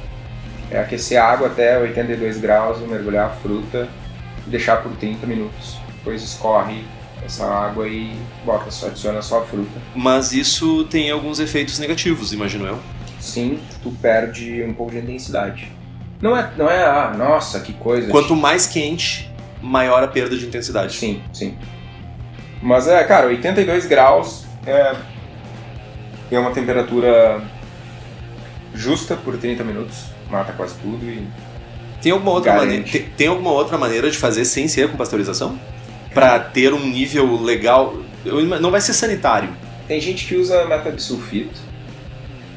É aquecer a água até 82 graus, mergulhar a fruta e deixar por 30 minutos. Depois escorre essa água e bota, só adiciona só a fruta. Mas isso tem alguns efeitos negativos, imagino eu. Sim, tu perde um pouco de intensidade. Não é, não é, ah, nossa, que coisa. Quanto mais quente, maior a perda de intensidade. Sim, sim. Mas é, cara, 82 graus é, é uma temperatura justa por 30 minutos, mata quase tudo e. Tem alguma outra, maneira, tem, tem alguma outra maneira de fazer sem ser com pasteurização? Para ter um nível legal. Não vai ser sanitário. Tem gente que usa metabisulfito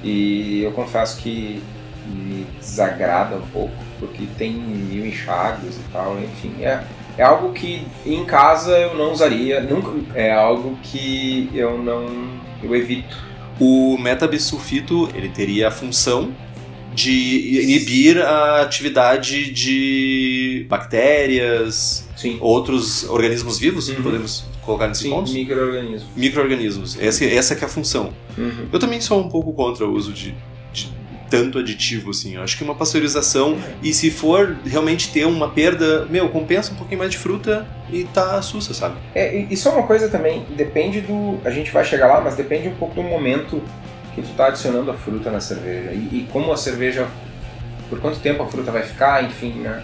e eu confesso que me desagrada um pouco, porque tem mil enxágues e tal, enfim. É, é algo que em casa eu não usaria, nunca, é algo que eu não eu evito. O metabisulfito ele teria a função de inibir a atividade de bactérias, Sim. outros organismos vivos, Uhum. podemos colocar nesse Sim, ponto? micro-organismos. Micro-organismos. Essa, essa é a função. Uhum. Eu também sou um pouco contra o uso de tanto aditivo, assim. Eu acho que uma pasteurização, e se for realmente ter uma perda, meu, compensa um pouquinho mais de fruta e tá sussa, sabe? É, e- é uma coisa também, depende do. A gente vai chegar lá, mas depende um pouco do momento que tu tá adicionando a fruta na cerveja. E, e como a cerveja. Por quanto tempo a fruta vai ficar, enfim, né?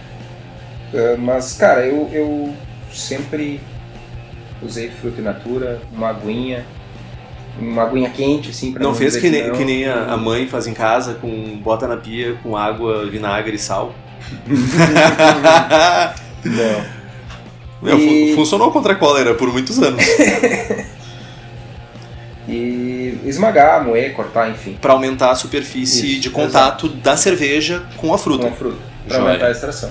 Ah, mas, cara, eu, eu sempre usei fruta in natura, uma aguinha, uma aguinha quente, assim, pra Não fez dizer que nem, não. que nem a, a mãe faz em casa, com bota na pia com água, vinagre e sal. Não. Meu, E- funcionou contra a cólera por muitos anos. E esmagar, moer, cortar, enfim, Pra aumentar a superfície Isso, de contato da cerveja com a fruta. com a fruta, pra Joia. aumentar a extração.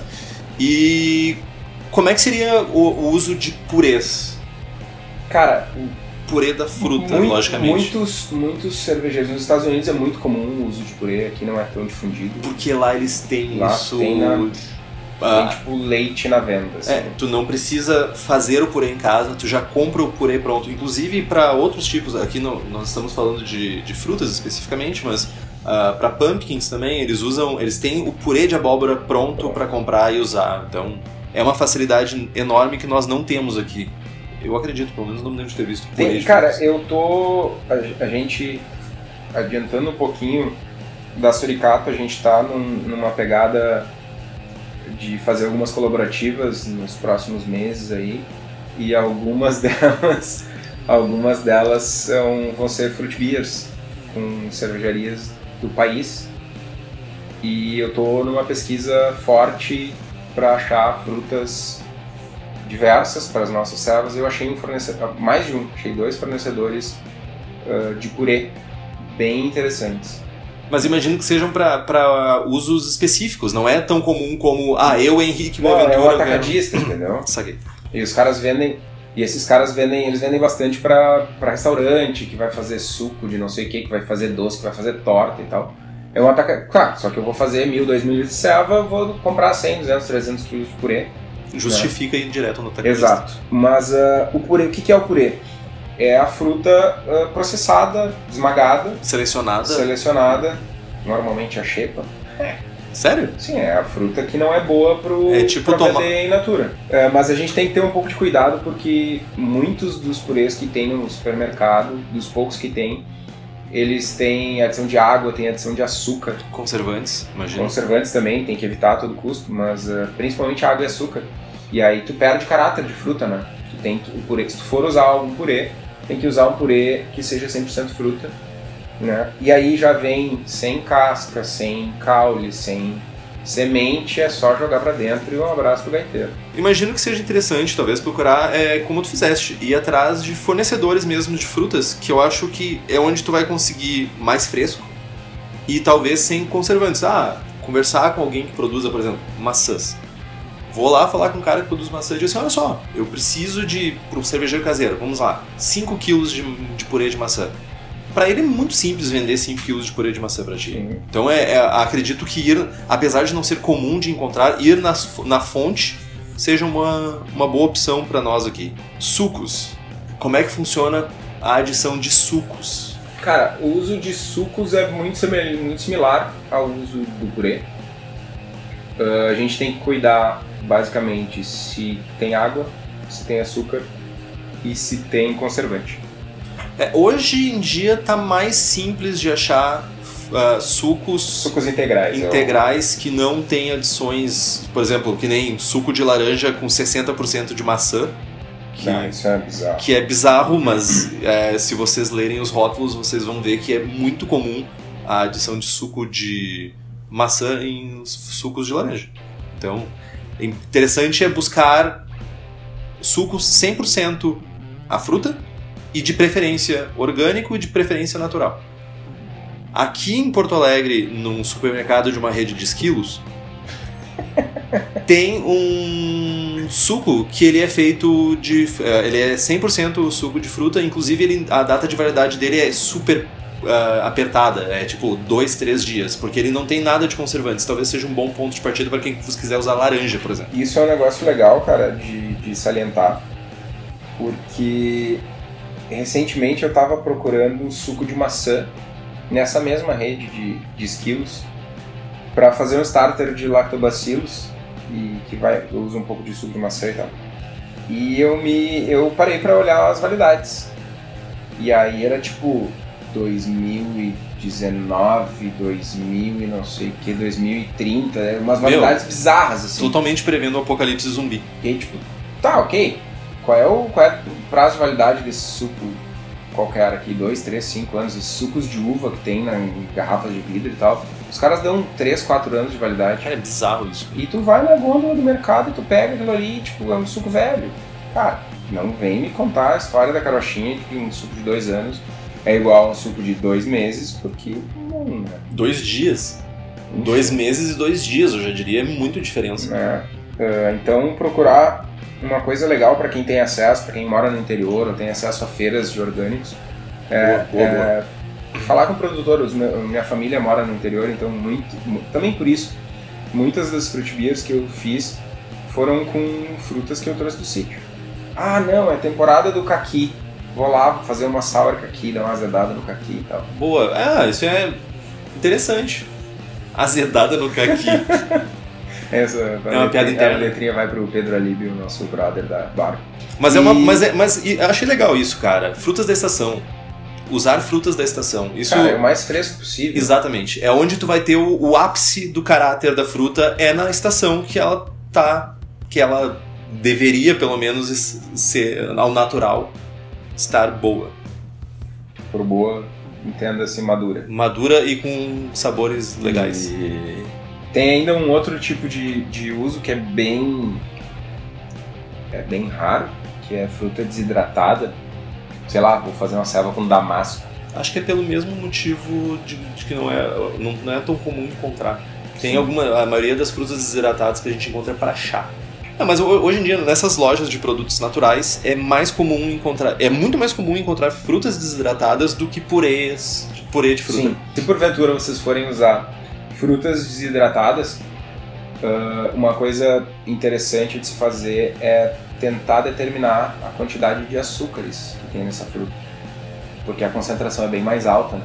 E como é que seria o, o uso de purês? Cara, Purê da fruta, Muito- logicamente. Muitos, muitos cervejeiros nos Estados Unidos é muito comum o uso de purê, aqui não é tão difundido. Porque lá eles têm Lá isso. tem na- Tem tipo leite na venda. Assim. É, tu não precisa fazer o purê em casa, tu já compra o purê pronto. Inclusive para outros tipos, aqui nós estamos falando de, de frutas especificamente, mas uh, para pumpkins também eles usam, eles têm o purê de abóbora pronto para comprar e usar. Então é uma facilidade enorme que nós não temos aqui. Eu acredito, pelo menos não me lembro de ter visto. Tem, cara, eu tô. A, a gente adiantando um pouquinho da Suricato, a gente tá num- numa pegada de fazer algumas colaborativas nos próximos meses aí. E algumas delas. Algumas delas são, vão ser fruit beers com cervejarias do país. E eu tô numa pesquisa forte para achar frutas diversas para as nossas servas. Eu achei um fornecedor, mais de um, achei dois fornecedores ah, de purê bem interessantes. Mas imagino que sejam para usos específicos, não é tão comum como, ah, eu, Henrique Não, é um atacadista, entendeu? Saquei. E os caras vendem, e esses caras vendem, eles vendem bastante para restaurante, que vai fazer suco de não sei o que, que vai fazer doce, que vai fazer torta e tal. É um ataca... Claro, só que eu vou fazer mil, dois mil litros de selva, vou comprar 100, 200, 300 quilos de purê. Justifica ir direto no atacadista. Exato. Mas ah, o purê, o que, que é o purê? É a fruta ah, processada, esmagada, Selecionada. selecionada, normalmente a xepa. Sério? Sim, é a fruta que não é boa pro, É tipo pra toma- vender in natura. É, mas a gente tem que ter um pouco de cuidado porque muitos dos purês que tem no supermercado, dos poucos que tem, eles têm adição de água, tem adição de açúcar. Conservantes, imagino. Conservantes também, tem que evitar a todo custo, mas ah, principalmente água e açúcar. E aí tu perde caráter de fruta, né? Tu tem que, o purê, se tu for usar algum purê, tem que usar um purê que seja 100% fruta, né? E aí já vem sem casca, sem caule, sem semente, é só jogar pra dentro e um abraço pro gaiteiro. Imagino que seja interessante, talvez, procurar, é, como tu fizeste, ir atrás de fornecedores mesmo de frutas, que eu acho que é onde tu vai conseguir mais fresco e talvez sem conservantes. Ah, conversar com alguém que produza, por exemplo, maçãs. Vou lá falar com um cara que produz maçã e dizer assim, olha só, eu preciso de, para um cervejeiro caseiro, vamos lá, 5 quilos de, de purê de maçã. Para ele é muito simples vender 5 quilos de purê de maçã para ti. Sim. Então é, é- acredito que ir, apesar de não ser comum de encontrar, ir nas- na fonte seja uma, uma boa opção para nós aqui. Sucos. Como é que funciona a adição de sucos? Cara, o uso de sucos é muito, simil- muito similar ao uso do purê. Ah, a gente tem que cuidar, basicamente, se tem água, se tem açúcar e se tem conservante. É, hoje em dia tá mais simples de achar ah, sucos Sucos integrais. integrais que não têm adições, por exemplo, que nem suco de laranja com 60% de maçã. Que, Não, isso é bizarro. que é bizarro, mas é, se vocês lerem os rótulos, vocês vão ver que é muito comum a adição de suco de maçã em sucos de laranja. Então, é interessante é buscar sucos 100% a fruta e de preferência orgânico e de preferência natural. Aqui em Porto Alegre, num supermercado de uma rede de esquilos, tem um suco que ele é feito de. eh, Ele é 100% suco de fruta, inclusive ele, a data de validade dele é super ah, apertada, é tipo dois, três dias, porque ele não tem nada de conservantes. Talvez seja um bom ponto de partida para quem quiser usar laranja, por exemplo. Isso é um negócio legal, cara, de, de salientar, porque recentemente eu estava procurando suco de maçã nessa mesma rede de, de esquilos para fazer um starter de lactobacillus e que vai eu uso um pouco de suco de maçã e tal. E eu me eu parei para olhar as validades. E aí era tipo 2019, 2000 e não sei o que, 2030, né? umas Meu, validades bizarras assim. Totalmente prevendo o apocalipse zumbi. E aí, tipo, tá, ok. Qual é o, qual é o prazo de validade desse suco qualquer aqui? Dois, três, cinco anos. Esses sucos de uva que tem na, em garrafas de vidro e tal. Os caras dão três, quatro anos de validade. Cara, é bizarro isso. E tu vai na gôndola do mercado e tu pega aquilo ali, tipo, é um suco velho. Cara, não vem me contar a história da carochinha de que um suco de dois anos é igual a um suco de dois meses, porque não, né? Dois dias. Dois meses e dois dias, eu já diria, é muito diferença. né? Ah, então procurar uma coisa legal para quem tem acesso, para quem mora no interior ou tem acesso a feiras de orgânicos. É, Boa, boa, boa. é, falar com o produtor, minha família mora no interior, então muito, mu- também por isso muitas das fruit beers que eu fiz foram com frutas que eu trouxe do sítio. Ah, não, é temporada do caqui. Vou lá vou fazer uma sour caqui, dar uma azedada no caqui e tal. Boa. Ah, isso é interessante. Azedada no caqui. Essa É uma piada interna. A letrinha vai pro Pedro Alíbio, o nosso brother da barca. Mas é uma. E- Mas, é, mas e achei legal isso, cara. Frutas da estação. Usar frutas da estação. Isso. Cara, é o mais fresco possível. Exatamente. É onde tu vai ter o, o ápice do caráter da fruta é na estação que ela tá. Que ela deveria, pelo menos, ser ao natural estar boa. Por boa, entenda-se madura. Madura e com sabores legais. E tem ainda um outro tipo de, de uso que é bem. é bem raro, que é fruta desidratada. Sei lá, vou fazer uma selva com damasco. Acho que é pelo mesmo motivo de, de que não é, não, não é tão comum encontrar. Tem Sim. alguma. A maioria das frutas desidratadas que a gente encontra é para chá. Ah, mas ho- hoje em dia, nessas lojas de produtos naturais, é mais comum encontrar. É muito mais comum encontrar frutas desidratadas do que purês, purê de fruta. Sim, se porventura vocês forem usar frutas desidratadas, ah, uma coisa interessante de se fazer é tentar determinar a quantidade de açúcares que tem nessa fruta. Porque a concentração é bem mais alta, né?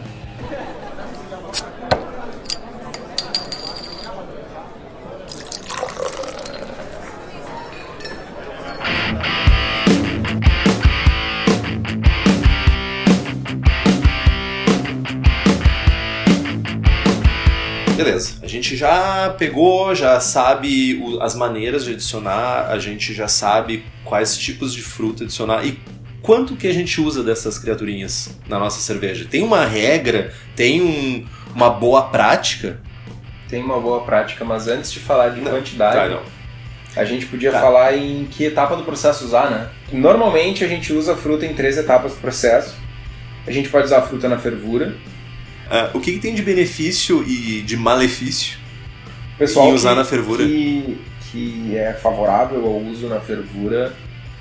Beleza. A gente já pegou, já sabe o- as maneiras de adicionar, a gente já sabe quais tipos de fruta adicionar e quanto que a gente usa dessas criaturinhas na nossa cerveja. Tem uma regra, tem um- uma boa prática. Tem uma boa prática, mas antes de falar de Não. quantidade, Tá, a gente podia Tá. falar em que etapa do processo usar, né? Normalmente a gente usa a fruta em três etapas do processo. A gente pode usar a fruta na fervura. Ah, o que, que tem de benefício e de malefício pessoal em usar que, na fervura? que, que é favorável ao uso na fervura.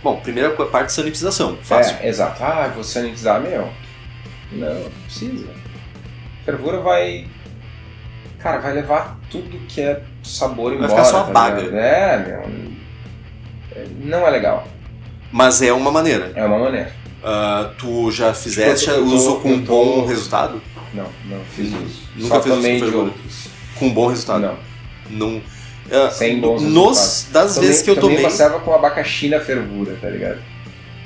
Bom, primeira co- parte sanitização, fácil. É, exato. Ah, vou sanitizar, meu. Não, não precisa. Fervura vai. Cara, vai levar tudo que é sabor Vai embora. ficar só a tá baga. ligado? É, meu. é, Não é legal. Mas é uma maneira. É uma maneira. Ah, tu já fizeste Eu tô- uso com tô- bom resultado? Não, não fiz isso. Nunca Só fez tomei de outros. Com bom resultado? Não. Não. Ah, Sem bons nos, resultados. das Tomei- vezes que eu tomei, uma ceva com abacaxi na fervura, tá ligado?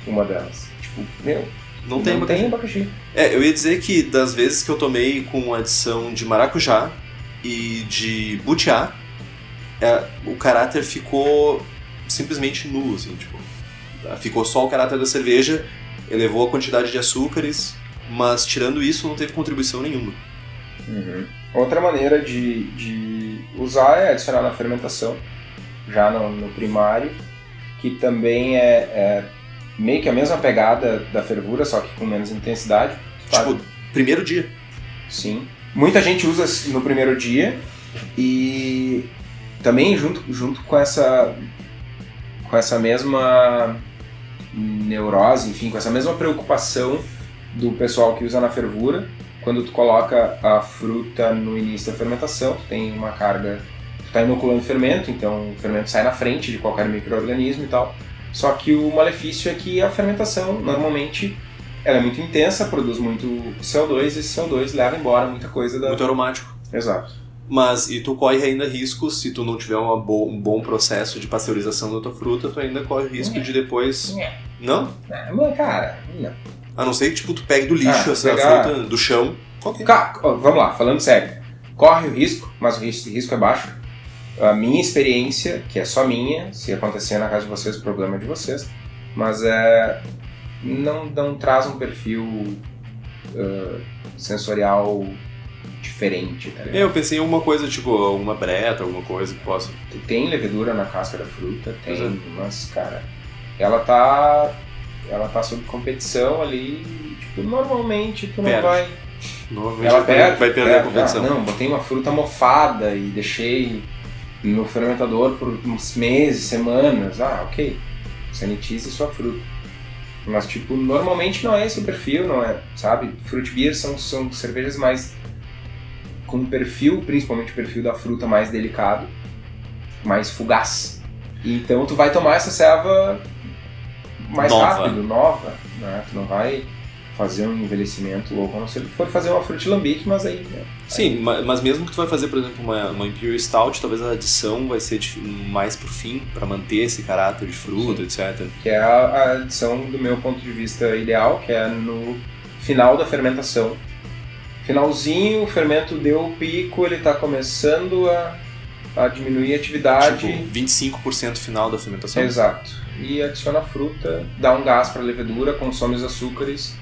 Uma delas. Tipo, meu, não tem não abacaxi. tem abacaxi. É, eu ia dizer que das vezes que eu tomei com adição de maracujá e de butiá, é, o caráter ficou simplesmente nulo, assim, tipo. Ficou só o caráter da cerveja, elevou a quantidade de açúcares, mas tirando isso não teve contribuição nenhuma. Uhum. Outra maneira de, de usar é adicionar na fermentação, já no, no primário, que também é, é meio que a mesma pegada da fervura, só que com menos intensidade. Tá? Tipo, primeiro dia. Sim. Muita gente usa no primeiro dia e também junto, junto com essa com essa mesma neurose, enfim, com essa mesma preocupação do pessoal que usa na fervura, quando tu coloca a fruta no início da fermentação, tu tem uma carga, tu está inoculando fermento, então o fermento sai na frente de qualquer microorganismo e tal. Só que o malefício é que a fermentação normalmente ela é muito intensa, produz muito CO2 e esse CO2 leva embora muita coisa da. Muito aromático. Exato. Mas, e tu corre ainda risco, se tu não tiver bo um bom processo de pasteurização da tua fruta, tu ainda corre risco de depois. Não? Ah, mas, cara, não. A não ser que tipo, tu pegue do lixo Ah, essa pegar- fruta do chão. Vamos lá, falando sério. Corre o risco, mas o risco, é baixo. A minha experiência, que é só minha, se acontecer na casa de vocês, o problema é de vocês, mas é, não, não traz um perfil ah, sensorial diferente, tá eu pensei em alguma coisa, tipo, uma breta, alguma coisa que possa. Tem levedura na casca da fruta, tem, é. mas, cara, ela tá. Ela tá sob competição ali. Tipo, normalmente tu não Perde. vai. Normalmente Ela perde. vai perder perde. a competição. Ah, não, botei uma fruta mofada e deixei no fermentador por uns meses, semanas. Ah, ok. Sanitize sua fruta. Mas, tipo, normalmente não é esse o perfil, não é? Sabe? Fruit beer são, são cervejas mais. com perfil, principalmente o perfil da fruta mais delicado. mais fugaz. Então tu vai tomar essa ceva mais Nova. rápido, nova, né? Tu não vai fazer um envelhecimento louco, a não ser que for fazer uma frutilambique, mas aí, né? Sim, ma- mas mesmo que tu vai fazer, por exemplo, uma, uma Imperial Stout, talvez a adição vai ser mais pro fim, pra manter esse caráter de fruta, etc. que é a, a adição do meu ponto de vista ideal, que é no final da fermentação. Finalzinho, o fermento deu o pico, ele está começando a, a diminuir a atividade. Tipo, 25% final da fermentação. Exato. E adiciona fruta, dá um gás para a levedura, consome os açúcares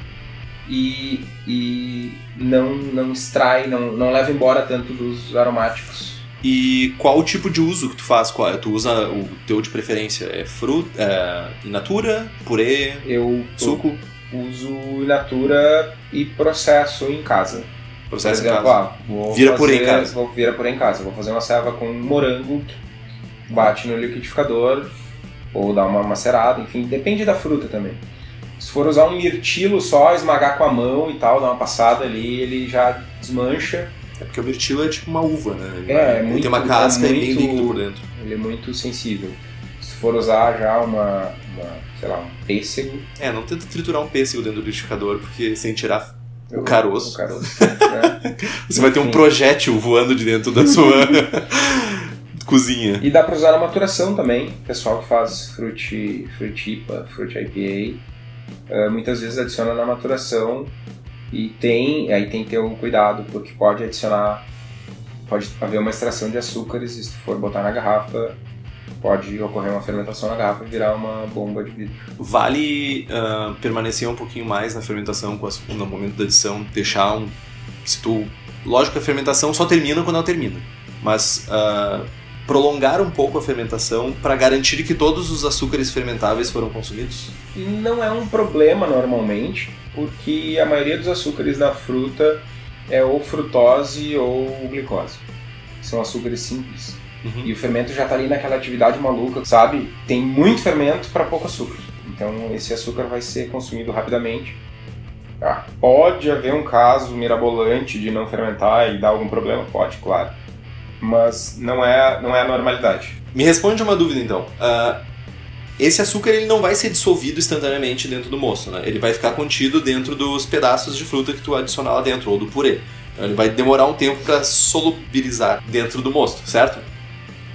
e, e não, não extrai, não, não leva embora tanto dos aromáticos. E qual o tipo de uso que tu faz? Qual, tu usa o teu de preferência? É fruta, é in natura, purê, Eu suco, uso in natura e processo em casa. processo Por em exemplo, casa. ah, Vira fazer, purê em casa. Vou vira purê em casa. Vou fazer uma serva com morango, bate no liquidificador, ou dá uma macerada, enfim, depende da fruta também. Se for usar um mirtilo só, esmagar com a mão e tal, dar uma passada ali, ele já desmancha. É porque o mirtilo é tipo uma uva, né? Ele, É, é muito- tem uma é casca e bem muito- líquido por dentro. Ele é muito sensível. Se for usar já uma, uma sei lá, um pêssego. É, não tenta triturar um pêssego dentro do liquidificador, porque sem tirar O caroço. O caroço. né? Você vai ter um projétil voando de dentro da sua cozinha. E dá pra usar na maturação também. O pessoal que faz fruit, fruit IPA, fruit IPA, eh, muitas vezes adiciona na maturação e tem, aí tem que ter o cuidado, porque pode adicionar, pode haver uma extração de açúcares e se tu for botar na garrafa, pode ocorrer uma fermentação na garrafa e virar uma bomba de vidro. Vale ah, permanecer um pouquinho mais na fermentação as- no momento da adição, deixar um. Se tu. Lógico que a fermentação só termina quando ela termina. Mas ah, prolongar um pouco a fermentação para garantir que todos os açúcares fermentáveis foram consumidos. Não é um problema normalmente, porque a maioria dos açúcares da fruta é ou frutose ou glicose. São açúcares simples. Uhum. E o fermento já está ali naquela atividade maluca, sabe? Tem muito fermento para pouco açúcar. Então esse açúcar vai ser consumido rapidamente. Ah, pode haver um caso mirabolante de não fermentar e dar algum problema? Pode, claro. Mas não é, não é a normalidade. Me responde uma dúvida então. Ah, esse açúcar ele não vai ser dissolvido instantaneamente dentro do moço, né? Ele vai ficar contido dentro dos pedaços de fruta que tu adicionar lá dentro, ou do purê. Então ele vai demorar um tempo para solubilizar dentro do mosto, certo?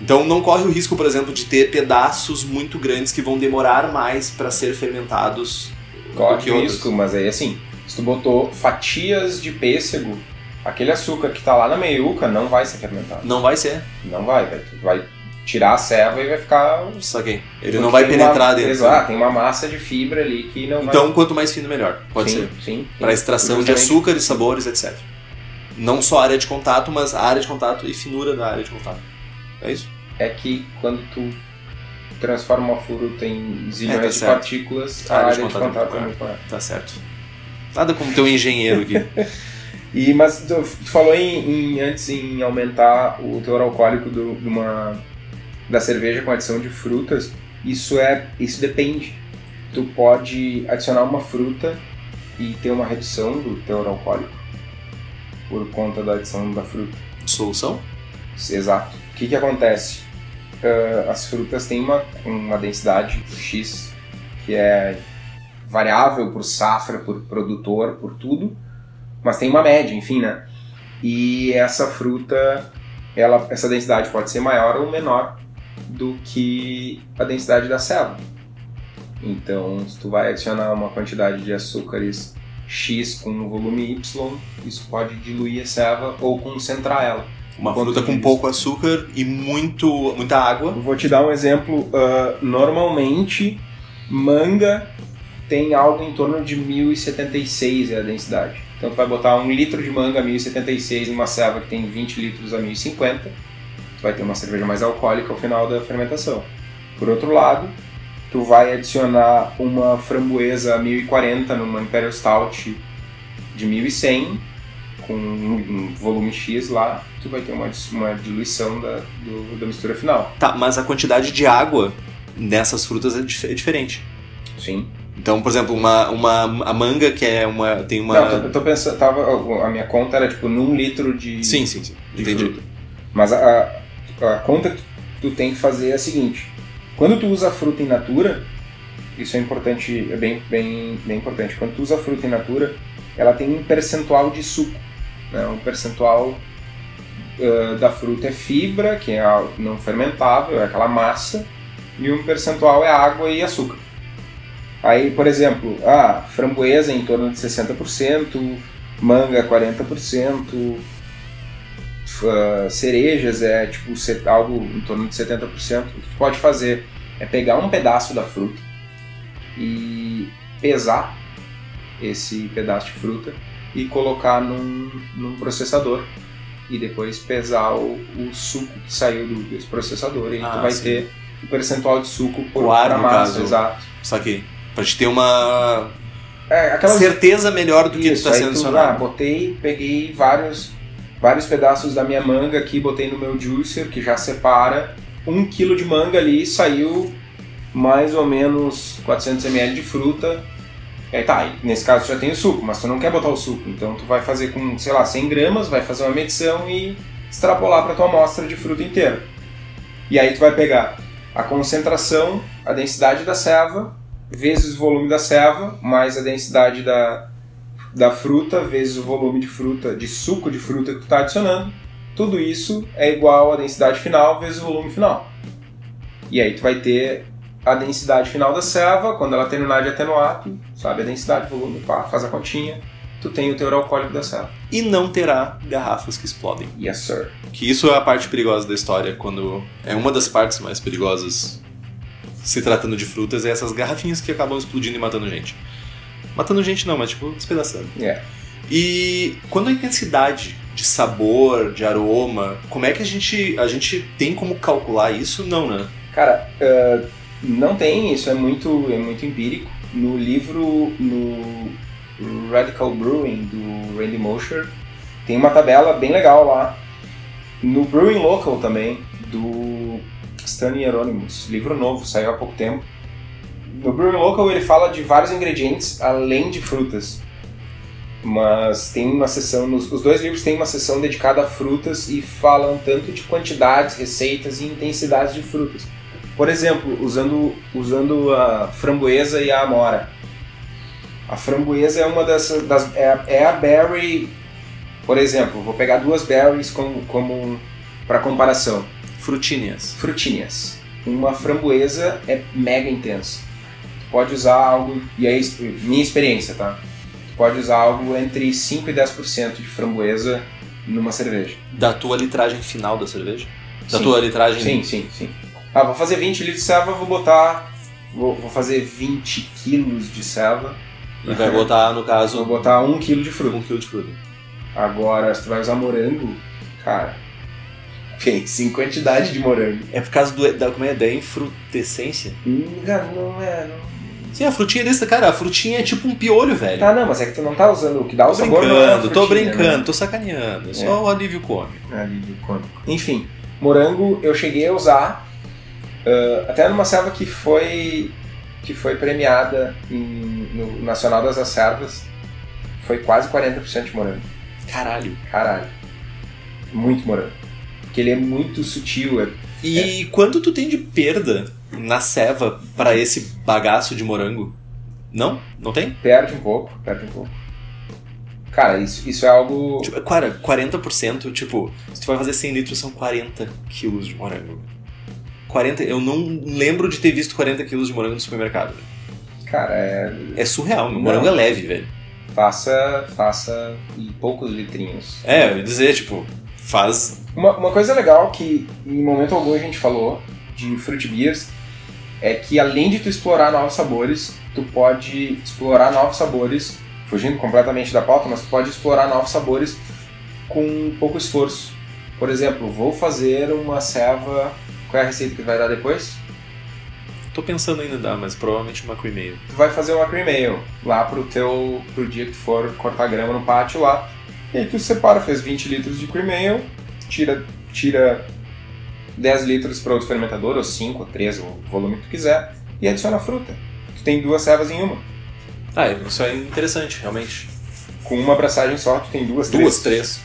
Então não corre o risco, por exemplo, de ter pedaços muito grandes que vão demorar mais para ser fermentados do Corre o risco, mas aí assim, se tu botou fatias de pêssego, aquele açúcar que está lá na meiuca não vai ser fermentado. Não vai ser, Não vai, vai, tu vai tirar a serva e vai ficar saquei. Ele Porque não vai penetrar uma, dentro. Exato, tem uma massa de fibra ali que não Então vai... quanto mais fino melhor, pode sim, ser. Sim, Para extração de Justamente. açúcares, sabores, etc. Não só área de contato, mas a área de contato e finura da área de contato. É isso? É que quando tu transforma uma fruta em É, zilhões tá de certo. partículas, A a área área de de contato é contato é muito muito maior. Tá certo. Nada como ter um engenheiro aqui. E, mas tu, tu falou em, em- antes em aumentar o teor alcoólico do, de uma, da cerveja com adição de frutas. Isso é isso depende. Tu pode adicionar uma fruta e ter uma redução do teor alcoólico por conta da adição da fruta. Solução? Exato. O que, que acontece? Ah, as frutas têm uma, uma densidade X que é variável por safra, por produtor, por tudo, mas tem uma média, enfim, né? E essa fruta, ela, essa densidade pode ser maior ou menor do que a densidade da selva. Então, se tu vai adicionar uma quantidade de açúcares X com um volume Y, isso pode diluir a selva ou concentrar ela. Uma fruta com pouco açúcar e muito, muita água. Vou te dar um exemplo. ah, normalmente, manga tem algo em torno de 1076 é a densidade. Então, tu vai botar um litro de manga a 1076 numa selva que tem 20 litros a 1050, tu vai ter uma cerveja mais alcoólica ao final da fermentação. Por outro lado, tu vai adicionar uma framboesa a 1040 numa Imperial Stout de 1100 com um um volume X lá, tu vai ter uma, uma diluição da, do- da mistura final. Tá, mas a quantidade de água nessas frutas é, dif- é diferente. Sim. Então, por exemplo, uma, uma a manga que é uma tem uma Não, eu tô, tô pensando, tava, a minha conta era tipo num litro de, Sim, sim, sim. de Entendi. fruta. Mas a, a, a conta que tu tem que fazer é a seguinte: quando tu usa fruta in natura, isso é importante, é bem, bem, bem importante. Quando tu usa fruta in natura, ela tem um percentual de suco, né? Um percentual uh, da fruta é fibra, que é não fermentável, é aquela massa, e um percentual é água e açúcar. Aí, por exemplo, ah, framboesa em torno de 60%, manga 40%, uh, cerejas é tipo algo em torno de 70%. O que tu pode fazer é pegar um pedaço da fruta e pesar esse pedaço de fruta e colocar num, num processador e depois pesar o, o, suco que saiu do, desse processador e ah, tu vai sim. ter o percentual de suco por, ar, por massa, exato. Saquei. Pra gente ter uma é, certeza melhor do que Isso, está sendo adicionado. Ah, botei, peguei vários, vários pedaços da minha manga aqui, botei no meu juicer, que já separa. Um quilo de manga ali saiu mais ou menos 400 ml de fruta. É, tá, nesse caso já tem o suco, mas tu não quer botar o suco, então tu vai fazer com, sei lá, 100 gramas, vai fazer uma medição e extrapolar para tua amostra de fruta inteira. E aí tu vai pegar a concentração, a densidade da serva, vezes o volume da serva, mais a densidade da, da fruta, vezes o volume de fruta, de suco de fruta que tu está adicionando. Tudo isso é igual à densidade final vezes o volume final. E aí tu vai ter a densidade final da serva, quando ela terminar de atenuar, tu sabe a densidade, volume, pá, faz a continha, tu tem o teor alcoólico da serva. E não terá garrafas que explodem. Yes, sir. Que isso é a parte perigosa da história, quando é uma das partes mais perigosas se tratando de frutas, é essas garrafinhas que acabam explodindo e matando gente. Matando gente não, mas tipo, despedaçando. Yeah. E quando a intensidade de sabor, de aroma, como é que a gente, a gente tem como calcular isso? Não, né? Cara, uh, não tem, isso é muito, é muito empírico. No livro, no Radical Brewing, do Randy Mosher, tem uma tabela bem legal lá. No Brewing Local também, do Stan Hieronymus, livro novo, saiu há pouco tempo. No Brewing Local ele fala de vários ingredientes além de frutas. Mas tem uma seção, nos, os dois livros têm uma seção dedicada a frutas e falam tanto de quantidades, receitas e intensidades de frutas. Por exemplo, usando, usando a framboesa e a amora. A framboesa é uma das, das é, é, a berry, por exemplo, vou pegar duas berries como, como para comparação. Frutinhas. Frutinhas. Uma framboesa é mega intensa. Tu pode usar algo, e aí minha experiência, tá? Tu pode usar algo entre 5 e 10% de framboesa numa cerveja. Da tua litragem final da cerveja? Da sim. tua litragem? Sim, sim, sim. Ah, vou fazer 20 litros de serva, vou botar. Vou, vou fazer 20 quilos de serva. E vai botar, no caso. Vou botar 1 quilo de fruta. 1 quilo de fruta. Agora, se tu vai usar morango, cara. Pense em quantidade de morango. É por causa do, da, como é, da enfrutescência? Hum, cara, não é. Não... Sim, a frutinha desse, cara, a frutinha é tipo um piolho, velho. Tá, não, mas é que tu não tá usando o que dá tô o sabor. Brincando, é frutinha, tô brincando, né? tô sacaneando. É só É. o alívio cômico. Alívio cômico. Enfim, morango eu cheguei a usar ah, até numa serva que foi que foi premiada em- no Nacional das Acervas. Foi quase 40% de morango. Caralho. Caralho. Muito morango. Porque ele é muito sutil. É... E quanto tu tem de perda na ceva pra esse bagaço de morango? Não? Não tem? Perde um pouco, perde um pouco. Cara, isso, isso é algo. Tipo, cara, 40%, tipo, se tu vai fazer 100 litros, são 40 quilos de morango. 40, eu não lembro de ter visto 40 quilos de morango no supermercado. Cara, é. É surreal, meu Não. morango é leve, velho. Faça, faça em poucos litrinhos. É, eu ia dizer, tipo, faz. Uma, uma coisa legal que em momento algum a gente falou de fruit beers é que além de tu explorar novos sabores, tu pode explorar novos sabores, fugindo completamente da pauta, mas tu pode explorar novos sabores com pouco esforço. Por exemplo, vou fazer uma ceva. Qual é a receita que vai dar depois? Tô pensando ainda em dar, mas provavelmente uma cream ale. Tu vai fazer uma cream ale lá pro teu pro dia que tu for cortar grama no pátio lá. E aí tu separa, fez 20 litros de cream ale, tira, tira 10 litros para outro fermentador, ou 5, ou 3, o volume que tu quiser, e adiciona a fruta. Tu tem duas servas em uma. Ah, isso é interessante, realmente. Com uma abraçagem só, tu tem duas, Duas, três.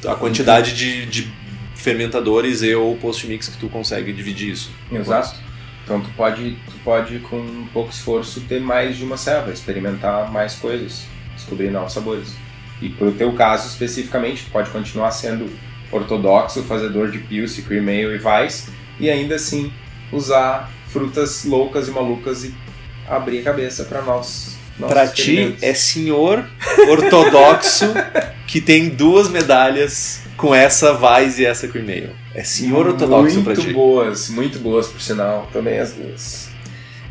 três. A quantidade de, de fermentadores e ou post-mix que tu consegue dividir isso. Exato. Então tu pode, tu pode com pouco esforço ter mais de uma serva, experimentar mais coisas, descobrir novos sabores. E pro teu caso especificamente, tu pode continuar sendo ortodoxo, fazedor de Pilsen, Cream Ale e Weiss, e ainda assim usar frutas loucas e malucas e abrir a cabeça para nós. Pra ti é senhor ortodoxo que tem duas medalhas com essa Weiss e essa Cream Ale. É senhor ortodoxo muito pra ti. boas, muito boas por sinal, também as duas.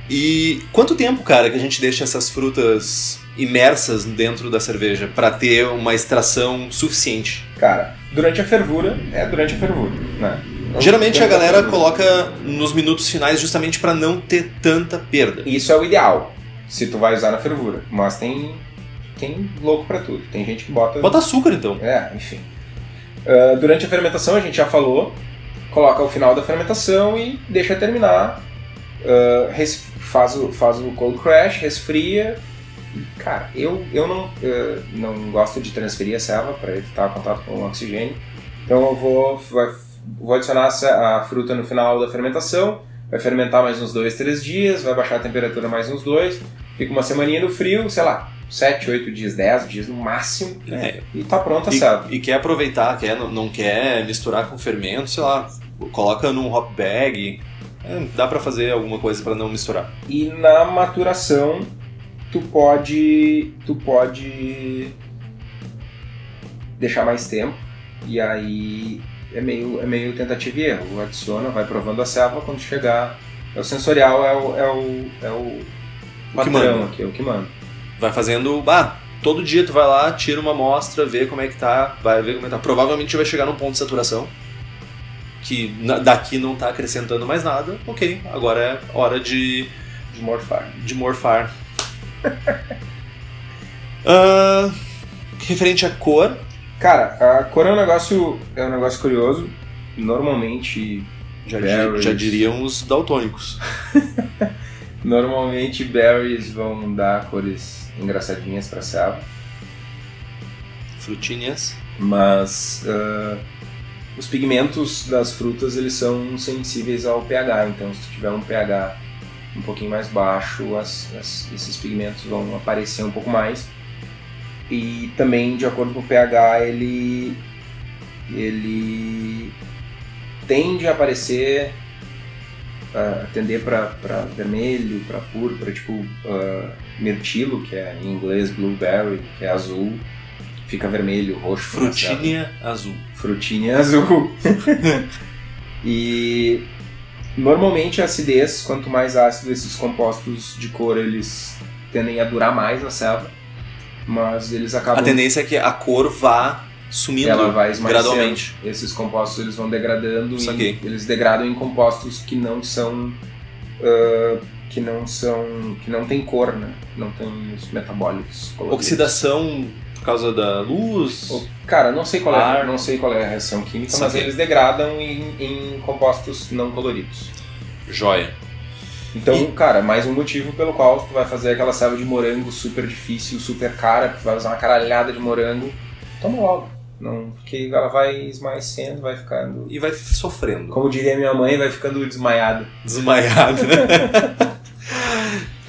E quanto tempo, cara, que a gente deixa essas frutas imersas dentro da cerveja pra ter uma extração suficiente? Cara, durante a fervura, é durante a fervura, né? Geralmente a galera coloca nos minutos finais justamente pra não ter tanta perda. Isso é o ideal, se tu vai usar na fervura. Mas tem, tem louco pra tudo. Tem gente que bota. Bota açúcar então. É, enfim. Ah, durante a fermentação, a gente já falou, coloca o final da fermentação e deixa terminar. Res- faz, o, faz o cold crash, resfria. Cara, eu, eu não, não gosto de transferir a serva para evitar contato com o oxigênio. Então eu vou, vou adicionar a fruta no final da fermentação. Vai fermentar mais uns 2, 3 dias, vai baixar a temperatura mais uns dois. Fica uma semaninha no frio, sei lá, 7, 8 dias, 10 dias no máximo. É, E tá pronta a serva. E, quer aproveitar, quer, não, quer misturar com fermento, sei lá, coloca num hop bag. É, dá pra fazer alguma coisa pra não misturar. E na maturação tu pode tu pode deixar mais tempo e aí é meio é meio tentativa e erro. Adiciona, vai provando a selva quando chegar. É o sensorial é o é o, é o O que manda. aqui, é o que manda. Vai fazendo. Ah, todo dia tu vai lá, tira uma amostra, vê como é que tá, vai ver como é que tá. Provavelmente vai chegar num ponto de saturação. Que daqui não tá acrescentando mais nada. Ok, agora é hora de, De morfar. de morfar. Ah, referente à cor, Cara, a cor é um negócio é um negócio curioso. Normalmente já, Berries. já diriam os daltônicos. normalmente berries vão dar cores engraçadinhas para selva. Frutinhas. mas ah, os pigmentos das frutas eles são sensíveis ao pH, então se tu tiver um pH um pouquinho mais baixo, as- as- esses pigmentos vão aparecer um pouco mais. E também de acordo com o pH ele ele tende a aparecer a tender para vermelho, para púrpura, tipo ah, mirtilo, que é em inglês blueberry, que é azul, fica vermelho, roxo. Frutinha azul. frutinha azul. e normalmente a acidez, quanto mais ácido esses compostos de cor, eles tendem a durar mais na selva, mas eles acabam A tendência é que a cor vá sumindo ela vai gradualmente. Esses compostos eles vão degradando Saquei. e eles degradam em compostos que não são ah, que não são que não tem cor, né? Não tem os metabólicos. coloridos. Oxidação por causa da luz. Cara, não sei qual é, não sei qual é a reação química, mas eles degradam em, em compostos não coloridos. Joia. Então, E- cara, mais um motivo pelo qual tu vai fazer aquela selva de morango super difícil, super cara, que tu vai usar uma caralhada de morango. Toma logo. Não, porque ela vai esmaecendo, vai ficando. E vai sofrendo. Como diria minha mãe, vai ficando desmaiada. Desmaiado.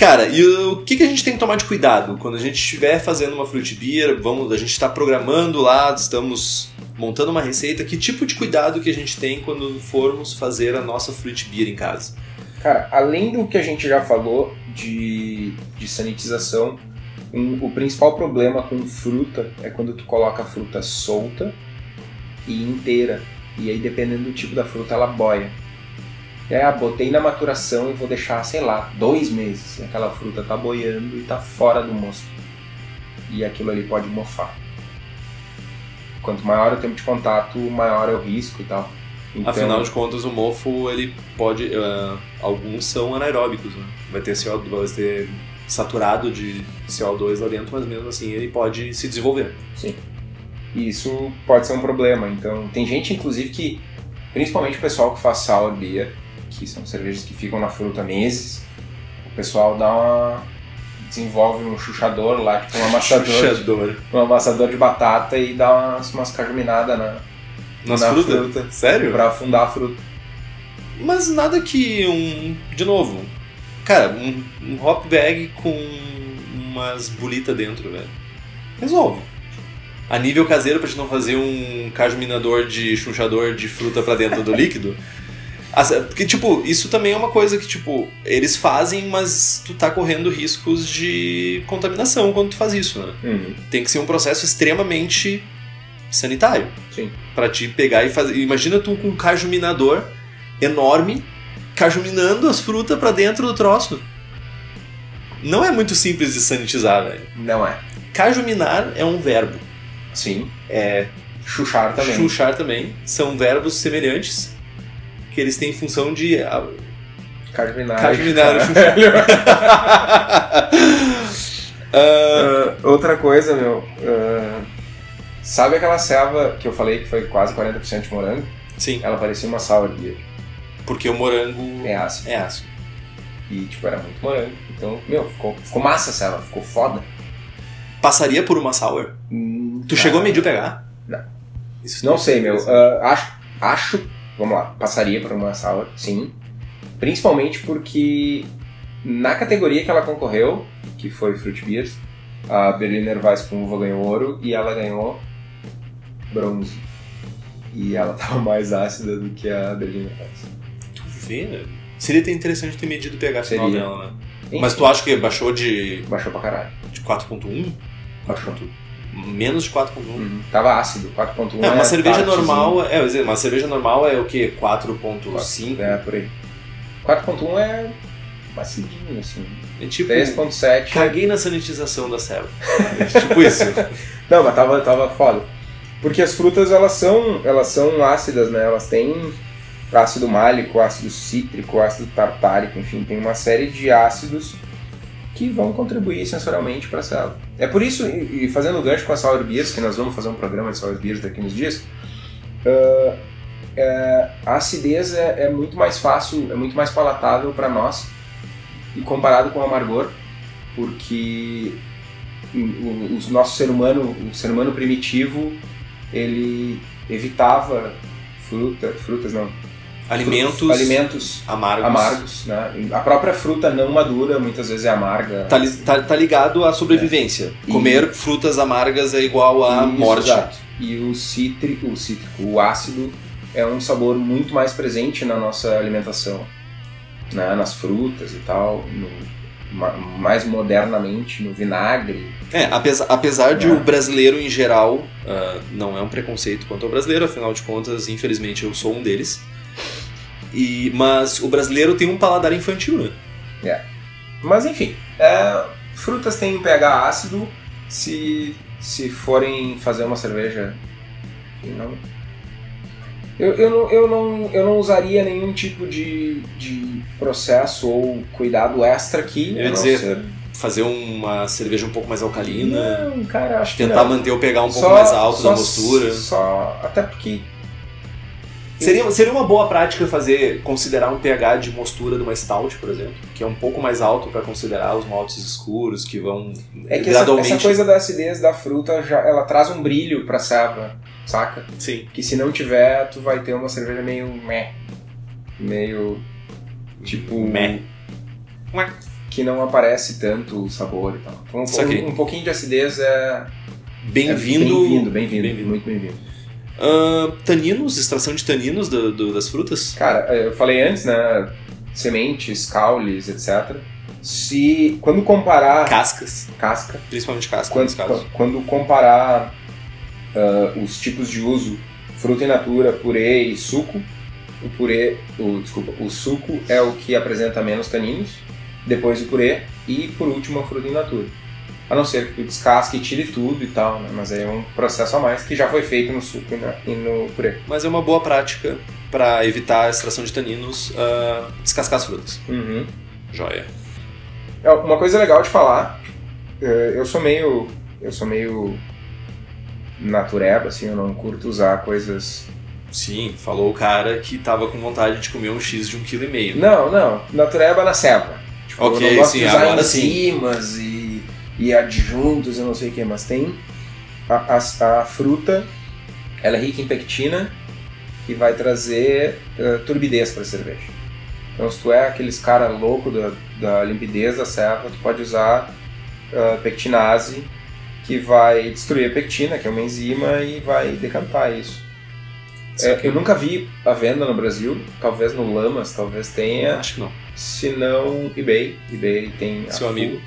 Cara, e o que, que a gente tem que tomar de cuidado quando a gente estiver fazendo uma fruit beer? Vamos, a gente está programando lá, estamos montando uma receita. Que tipo de cuidado que a gente tem quando formos fazer a nossa fruit beer em casa? Cara, além do que a gente já falou de, de sanitização, um- o principal problema com fruta é quando tu coloca a fruta solta e inteira. E aí, dependendo do tipo da fruta, ela boia. É, ah, botei na maturação e vou deixar, sei lá, dois meses. E aquela fruta tá boiando e tá fora do mosto. E aquilo ali pode mofar. Quanto maior o tempo de contato, maior é o risco e tal. Então, Afinal de contas, o mofo ele pode, ah, alguns são anaeróbicos, né? Vai ter CO2, vai ter saturado de CO2 lá dentro, mas mesmo assim ele pode se desenvolver. E isso pode ser um problema. Então, tem gente, inclusive, que, principalmente o pessoal que faz sour beer, que são cervejas que ficam na fruta meses, o pessoal dá uma. desenvolve um chuchador lá, tipo um amassador, Chuchador. um amassador de batata e dá umas, umas cajuminadas na, Nas na frutas? fruta. Sério? Pra afundar a fruta. Mas nada que um. De novo, cara, um, um hop bag com umas bolitas dentro, velho. Resolve. A nível caseiro, pra gente não fazer um cajuminador de chunchador de fruta pra dentro do líquido. Porque, tipo, isso também é uma coisa que, tipo, eles fazem, mas tu tá correndo riscos de contaminação quando tu faz isso, né? Uhum. Tem que ser um processo extremamente sanitário. Sim. Pra te pegar e fazer. Imagina tu com um cajuminador enorme, cajuminando as frutas pra dentro do troço. Não é muito simples de sanitizar, velho. Não é. Cajuminar é um verbo. Sim. É Chuchar também. chuchar também. São verbos semelhantes que eles têm função de. chuchar. ah, Ah, outra coisa, meu. ah, sabe aquela selva que eu falei que foi quase 40% de morango? sim, Ela parecia uma sour beer. porque o morango É ácido. é ácido. E, tipo, era muito morango. Então, meu, ficou, ficou massa a selva. Ficou foda. Passaria por uma sour? Hum, Tu cara, chegou a medir o pH? Não. Isso Não sei, meu. Ah, acho, acho, vamos lá, passaria por uma sour, sim. Principalmente porque na categoria que ela concorreu, que foi Fruit Beers, a Berliner Weiss com uva ganhou ouro e ela ganhou bronze. E ela tava mais ácida do que a Berliner Weiss. Tu vê, né? Seria interessante ter medido o pH final dela, né? Enfim, Mas tu acha que baixou de, Baixou pra caralho. de 4.1? Baixou. Menos de 4.1? Uhum. Tava ácido, 4.1 É, uma é cerveja normal, é, dizer, uma cerveja normal é o quê? 4.5? É, por aí. 4.1 é macidinho, assim. É tipo, 3.7 caguei na sanitização da selva. É tipo isso. Não, mas tava, tava foda. Porque as frutas, elas são, elas são ácidas, né? Elas têm ácido málico, ácido cítrico, ácido tartárico, enfim, tem uma série de ácidos que vão contribuir sensorialmente para a selva. É por isso, e fazendo gancho com a Sour Beers, que nós vamos fazer um programa de Sour Beers daqui uns dias, é, a acidez é, é muito mais fácil, é muito mais palatável para nós, e comparado com o amargor, porque o, o- o nosso ser humano, o ser humano primitivo, ele evitava fruta, frutas não, Alimentos alimentos amargos. amargos, né? A própria fruta não madura muitas vezes é amarga. Tá, tá- tá ligado à sobrevivência. E- Comer frutas amargas é igual a Isso, morte. exato. E o cítrico, o cítrico, o ácido é um sabor muito mais presente na nossa alimentação, né? Nas frutas e tal, no- ma- mais modernamente no vinagre. É, apesar, apesar de É. o brasileiro em geral, ah, não é um preconceito quanto ao brasileiro, afinal de contas, infelizmente eu sou um deles. E, mas o brasileiro tem um paladar infantil, né? Mas enfim, é, frutas têm um pH ácido. Se, se forem fazer uma cerveja. enfim, Não, eu, eu, não, eu, não, eu não usaria nenhum tipo de, de processo ou cuidado extra aqui. Eu ia dizer, ser- Fazer uma cerveja um pouco mais alcalina, Não, cara, acho que tentar não. manter o pH um pouco Só- mais alto só- na postura. Só, até porque. Seria, seria uma boa prática fazer considerar um pH de mostura de uma stout, por exemplo, que é um pouco mais alto para considerar os maltes escuros que vão É que essa, gradualmente. essa coisa da acidez da fruta já, ela traz um brilho pra serva, saca? Sim. Que se não tiver, tu vai ter uma cerveja meio meh. Meio. Tipo. Meh. Que não aparece tanto o sabor e tal. Então, um, um pouquinho de acidez é. Bem-vindo. é Bem-vindo, bem-vindo. Bem-vindo. muito bem-vindo. Ah, taninos, extração de taninos do- do- das frutas. Cara, eu falei antes, né? Sementes, caules, etc. Se. Quando comparar. Cascas, casca. principalmente cascas Quando, quando comparar ah, os tipos de uso, fruta in natura, purê e suco, o purê, o, desculpa, o suco é o que apresenta menos taninos, depois o purê e por último a fruta in natura. A não ser que tu descasque e tire tudo e tal, né? mas aí é um processo a mais que já foi feito no suco e, na- e no purê. Mas é uma boa prática para evitar a extração de taninos, ah, descascar as frutas. Uhum. Joia. É, Uma coisa legal de falar, eh, eu sou meio. Eu sou meio natureba, assim, eu não curto usar coisas Sim, falou o cara que tava com vontade de comer um X de um quilo e meio. Não, não. Natureba na selva. Tipo, Ok, eu não gosto sim, de usar agora sim. enzimas e, e adjuntos e não sei o que, mas tem a, a, a fruta, ela é rica em pectina que vai trazer uh, turbidez para a cerveja. Então, se tu é aqueles cara louco da, da limpidez da serva, tu pode usar uh, pectinase, que vai destruir a pectina, que é uma enzima, e vai decantar isso. É, eu nunca vi a venda no Brasil, talvez no Lamas, talvez tenha. Acho que não. Se não, eBay. eBay tem. Seu amigo.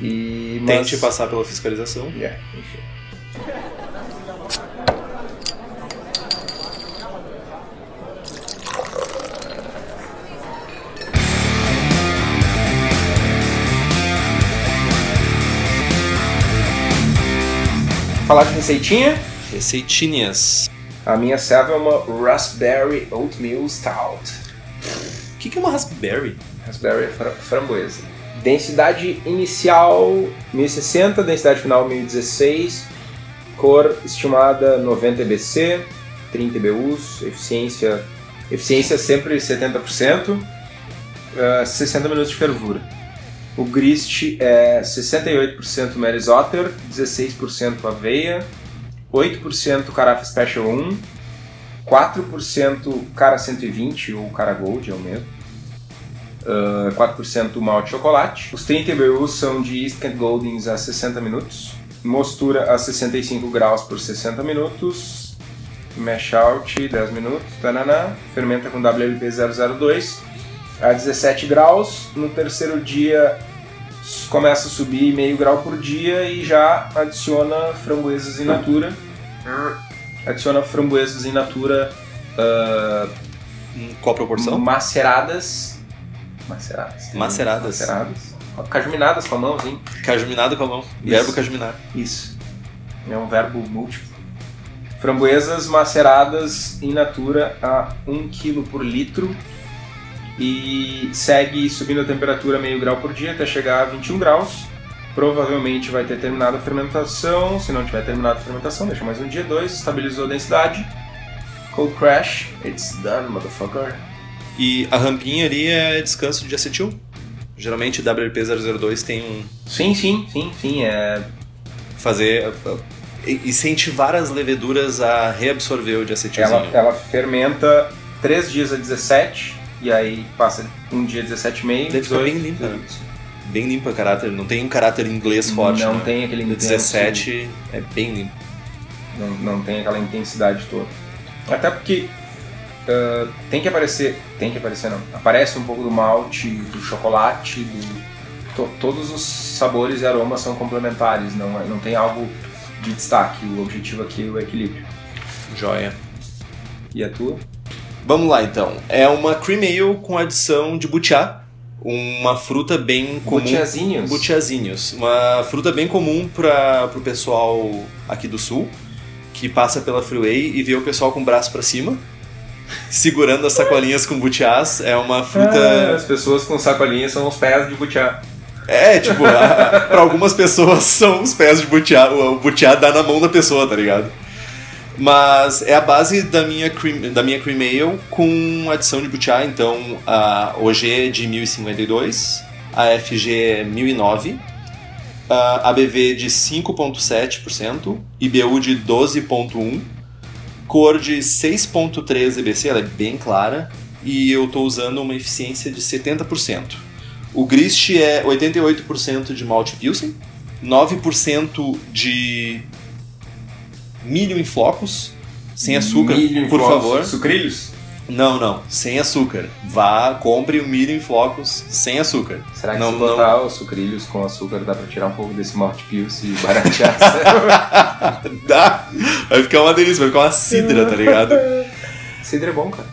E, mas... Tente passar pela fiscalização. É, enfim. Falar de receitinha? Receitinhas. A minha serva é uma Raspberry Oatmeal Stout. O que, que é uma raspberry? Raspberry é fra framboesa. Densidade inicial 1060, densidade final 1016, cor estimada 90 EBC, 30 EBUs, eficiência, eficiência sempre 70%, uh, 60 minutos de fervura. O grist é 68% Mary's Otter, 16% aveia, 8% Carafa Special 1, 4% Cara 120 ou Cara Gold, é o mesmo. Uh, 4% malte chocolate. Os 30 IBUs são de East Kent Goldings a 60 minutos. Mostura a 65 graus por 60 minutos. Mash out 10 minutos. Tananá. Fermenta com WLP 002 a 17 graus. No terceiro dia começa a subir meio grau por dia e já adiciona framboesas in natura. Adiciona framboesas in natura uh, Qual a proporção? maceradas. Maceradas. Maceradas. Maceradas. Cajuminadas com a mão, assim. Cajuminado com a mão. Verbo cajuminar. Isso. É um verbo múltiplo. Framboesas maceradas in natura a 1 kg por litro e segue subindo a temperatura meio grau por dia até chegar a 21 graus. Provavelmente vai ter terminado a fermentação. Se não tiver terminado a fermentação, deixa mais um dia, dois, estabilizou a densidade. Cold crash, it's done, motherfucker. E a rampinha ali é descanso de acetil. Geralmente WLP002 tem um. Sim, sim, sim, sim. É... fazer. incentivar as leveduras a reabsorver o de acetilzinho. Ela, ela fermenta 3 dias a 17 e aí passa um dia 17,5. Deve ficar bem limpa. né? Bem limpa caráter, não tem um caráter inglês forte. Não né? tem aquele intenso- 17 é bem limpo. Não, não tem aquela intensidade toda. Até porque ah, tem que aparecer. Tem que aparecer não. Aparece um pouco do malte, do chocolate, do. to- todos os sabores e aromas são complementares, não, é- não tem algo de destaque. O objetivo aqui é o equilíbrio. Joia. E a tua? Vamos lá então. É uma cream ale com adição de butiá, uma fruta bem comum. Butiazinhos? Butiazinhos. Uma fruta bem comum para o pessoal aqui do sul, que passa pela freeway e vê o pessoal com o braço para cima, segurando as sacolinhas com butiás. É uma Ah, fruta. as pessoas com sacolinha são os pés de butiá. É, tipo, para algumas pessoas são os pés de butiá. O butiá dá na mão da pessoa, tá ligado? Mas é a base da minha cream, da minha cream ale com adição de butiá, então a OG é de 1052, a FG é 1009, a ABV de 5.7%, IBU de 12.1, cor de 6.3 EBC, ela é bem clara, e eu estou usando uma eficiência de 70%. O grist é 88% de malte pilsen, 9% de milho em flocos, sem açúcar, Milho por flocos. favor. Sucrilhos? Não, não, sem açúcar. Vá, compre o milho em flocos sem açúcar. Será que Não, se não. botar os sucrilhos com açúcar dá pra tirar um pouco desse malte pilsen e baratear? Dá! Vai ficar uma delícia, vai ficar uma cidra, tá ligado? Cidra é bom, cara.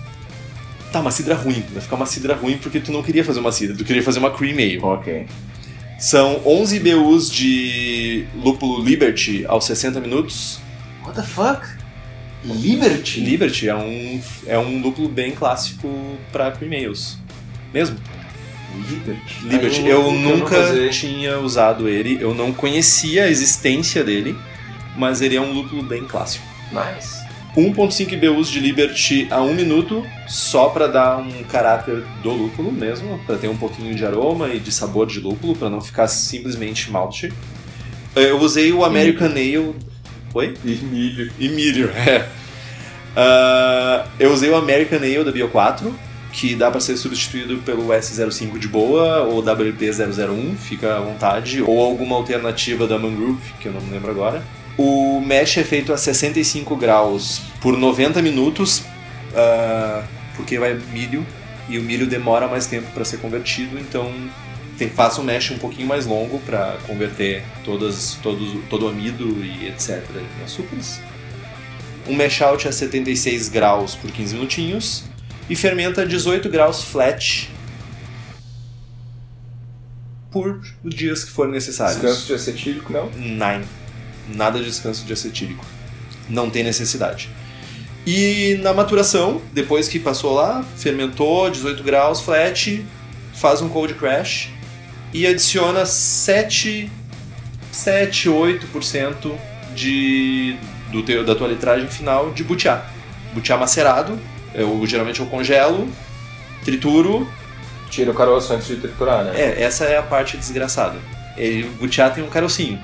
Tá, uma cidra ruim. Vai ficar uma cidra ruim porque tu não queria fazer uma cidra, tu queria fazer uma cream ale. Ok. São 11 BUs de lúpulo Liberty aos 60 minutos. What the fuck? Liberty? Liberty é um, é um lúpulo bem clássico pra cream ales. Mesmo. Liberty. Liberty. Eu eu nunca tinha usado ele, eu não conhecia a existência dele, mas ele é um lúpulo bem clássico. Nice. 1.5 IBUs de Liberty a 1 minuto, só para dar um caráter do lúpulo mesmo, para ter um pouquinho de aroma e de sabor de lúpulo, para não ficar simplesmente malte. Eu usei o American Ale. Oi? E milho. E milho, é. Ah, eu usei o American Ale da Bio4, que dá para ser substituído pelo S05 de boa, ou WP001, fica à vontade, ou alguma alternativa da Mangrove, que eu não me lembro agora. O mesh é feito a 65 graus por 90 minutos, ah, porque vai milho, e o milho demora mais tempo para ser convertido, então tem, faça um mesh um pouquinho mais longo para converter todas, todos, todo o amido e etc. em açúcares. Um mash out a 76 graus por 15 minutinhos e fermenta a 18 graus flat por dias que forem necessários. Descanso de acetílico, não? Nine. Nada de descanso de acetílico. Não tem necessidade. E na maturação, depois que passou lá, fermentou 18 graus flat, faz um cold crash e adiciona 7, 7 8% de, do teu, da tua litragem final de butiá. Butiá macerado, eu geralmente eu congelo, trituro, Tira o caroço antes de triturar, né? é, essa é a parte desgraçada. O butiá tem um carocinho,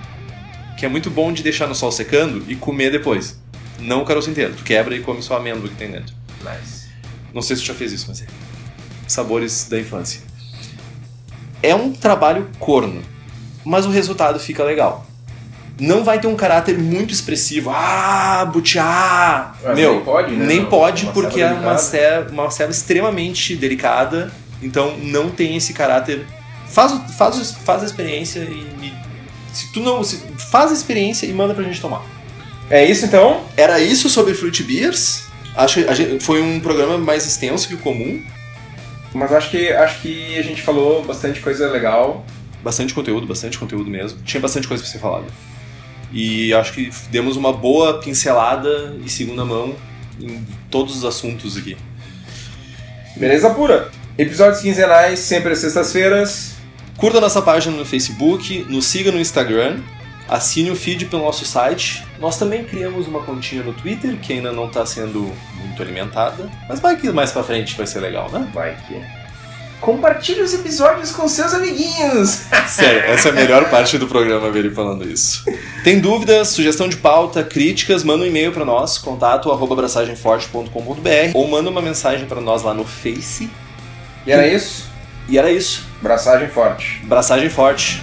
que é muito bom de deixar no sol secando e comer depois. Não o caroço inteiro, tu quebra e come só a amêndoa que tem dentro. Nice. Não sei se tu já fez isso, mas é. Sabores da infância. É um trabalho corno, mas o resultado fica legal. Não vai ter um caráter muito expressivo. Ah, butiá! Mas Meu, nem pode, né? nem Não, pode uma porque é uma ceva, uma ceva extremamente delicada. Então não tem esse caráter. Faz, faz, faz a experiência e me- se tu não. se- faz a experiência e manda pra gente tomar. É isso então? Era isso sobre Fruit Beers. Acho que gente- foi um programa mais extenso que o comum. Mas acho que, acho que a gente falou bastante coisa legal. Bastante conteúdo, bastante conteúdo mesmo. Tinha bastante coisa pra ser falada. E acho que demos uma boa pincelada e segunda mão em todos os assuntos aqui. Beleza pura. Episódios quinzenais, sempre às sextas-feiras. Curta nossa página no Facebook, nos siga no Instagram, assine o feed pelo nosso site. Nós também criamos uma continha no Twitter, que ainda não está sendo muito alimentada, mas vai que mais pra frente vai ser legal, né? Vai que. Compartilhe os episódios com seus amiguinhos. Sério, essa é a melhor parte do programa ver ele falando isso. Tem dúvidas, sugestão de pauta, críticas, manda um e-mail para nós, contato abraçagemforte.com.br ou manda uma mensagem para nós lá no Face. E era isso. E era isso. Braçagem forte. Abraçagem forte.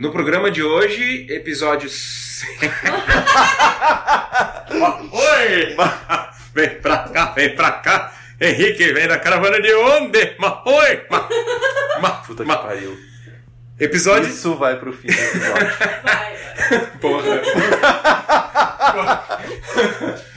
No programa de hoje, episódios. Oi! Vem pra cá, vem pra cá. Henrique, vem da caravana de onde? Mas oi! Mas, mas, Puta que mas- pariu. Episódio. Isso vai pro fim do episódio. Vai, vai. Porra.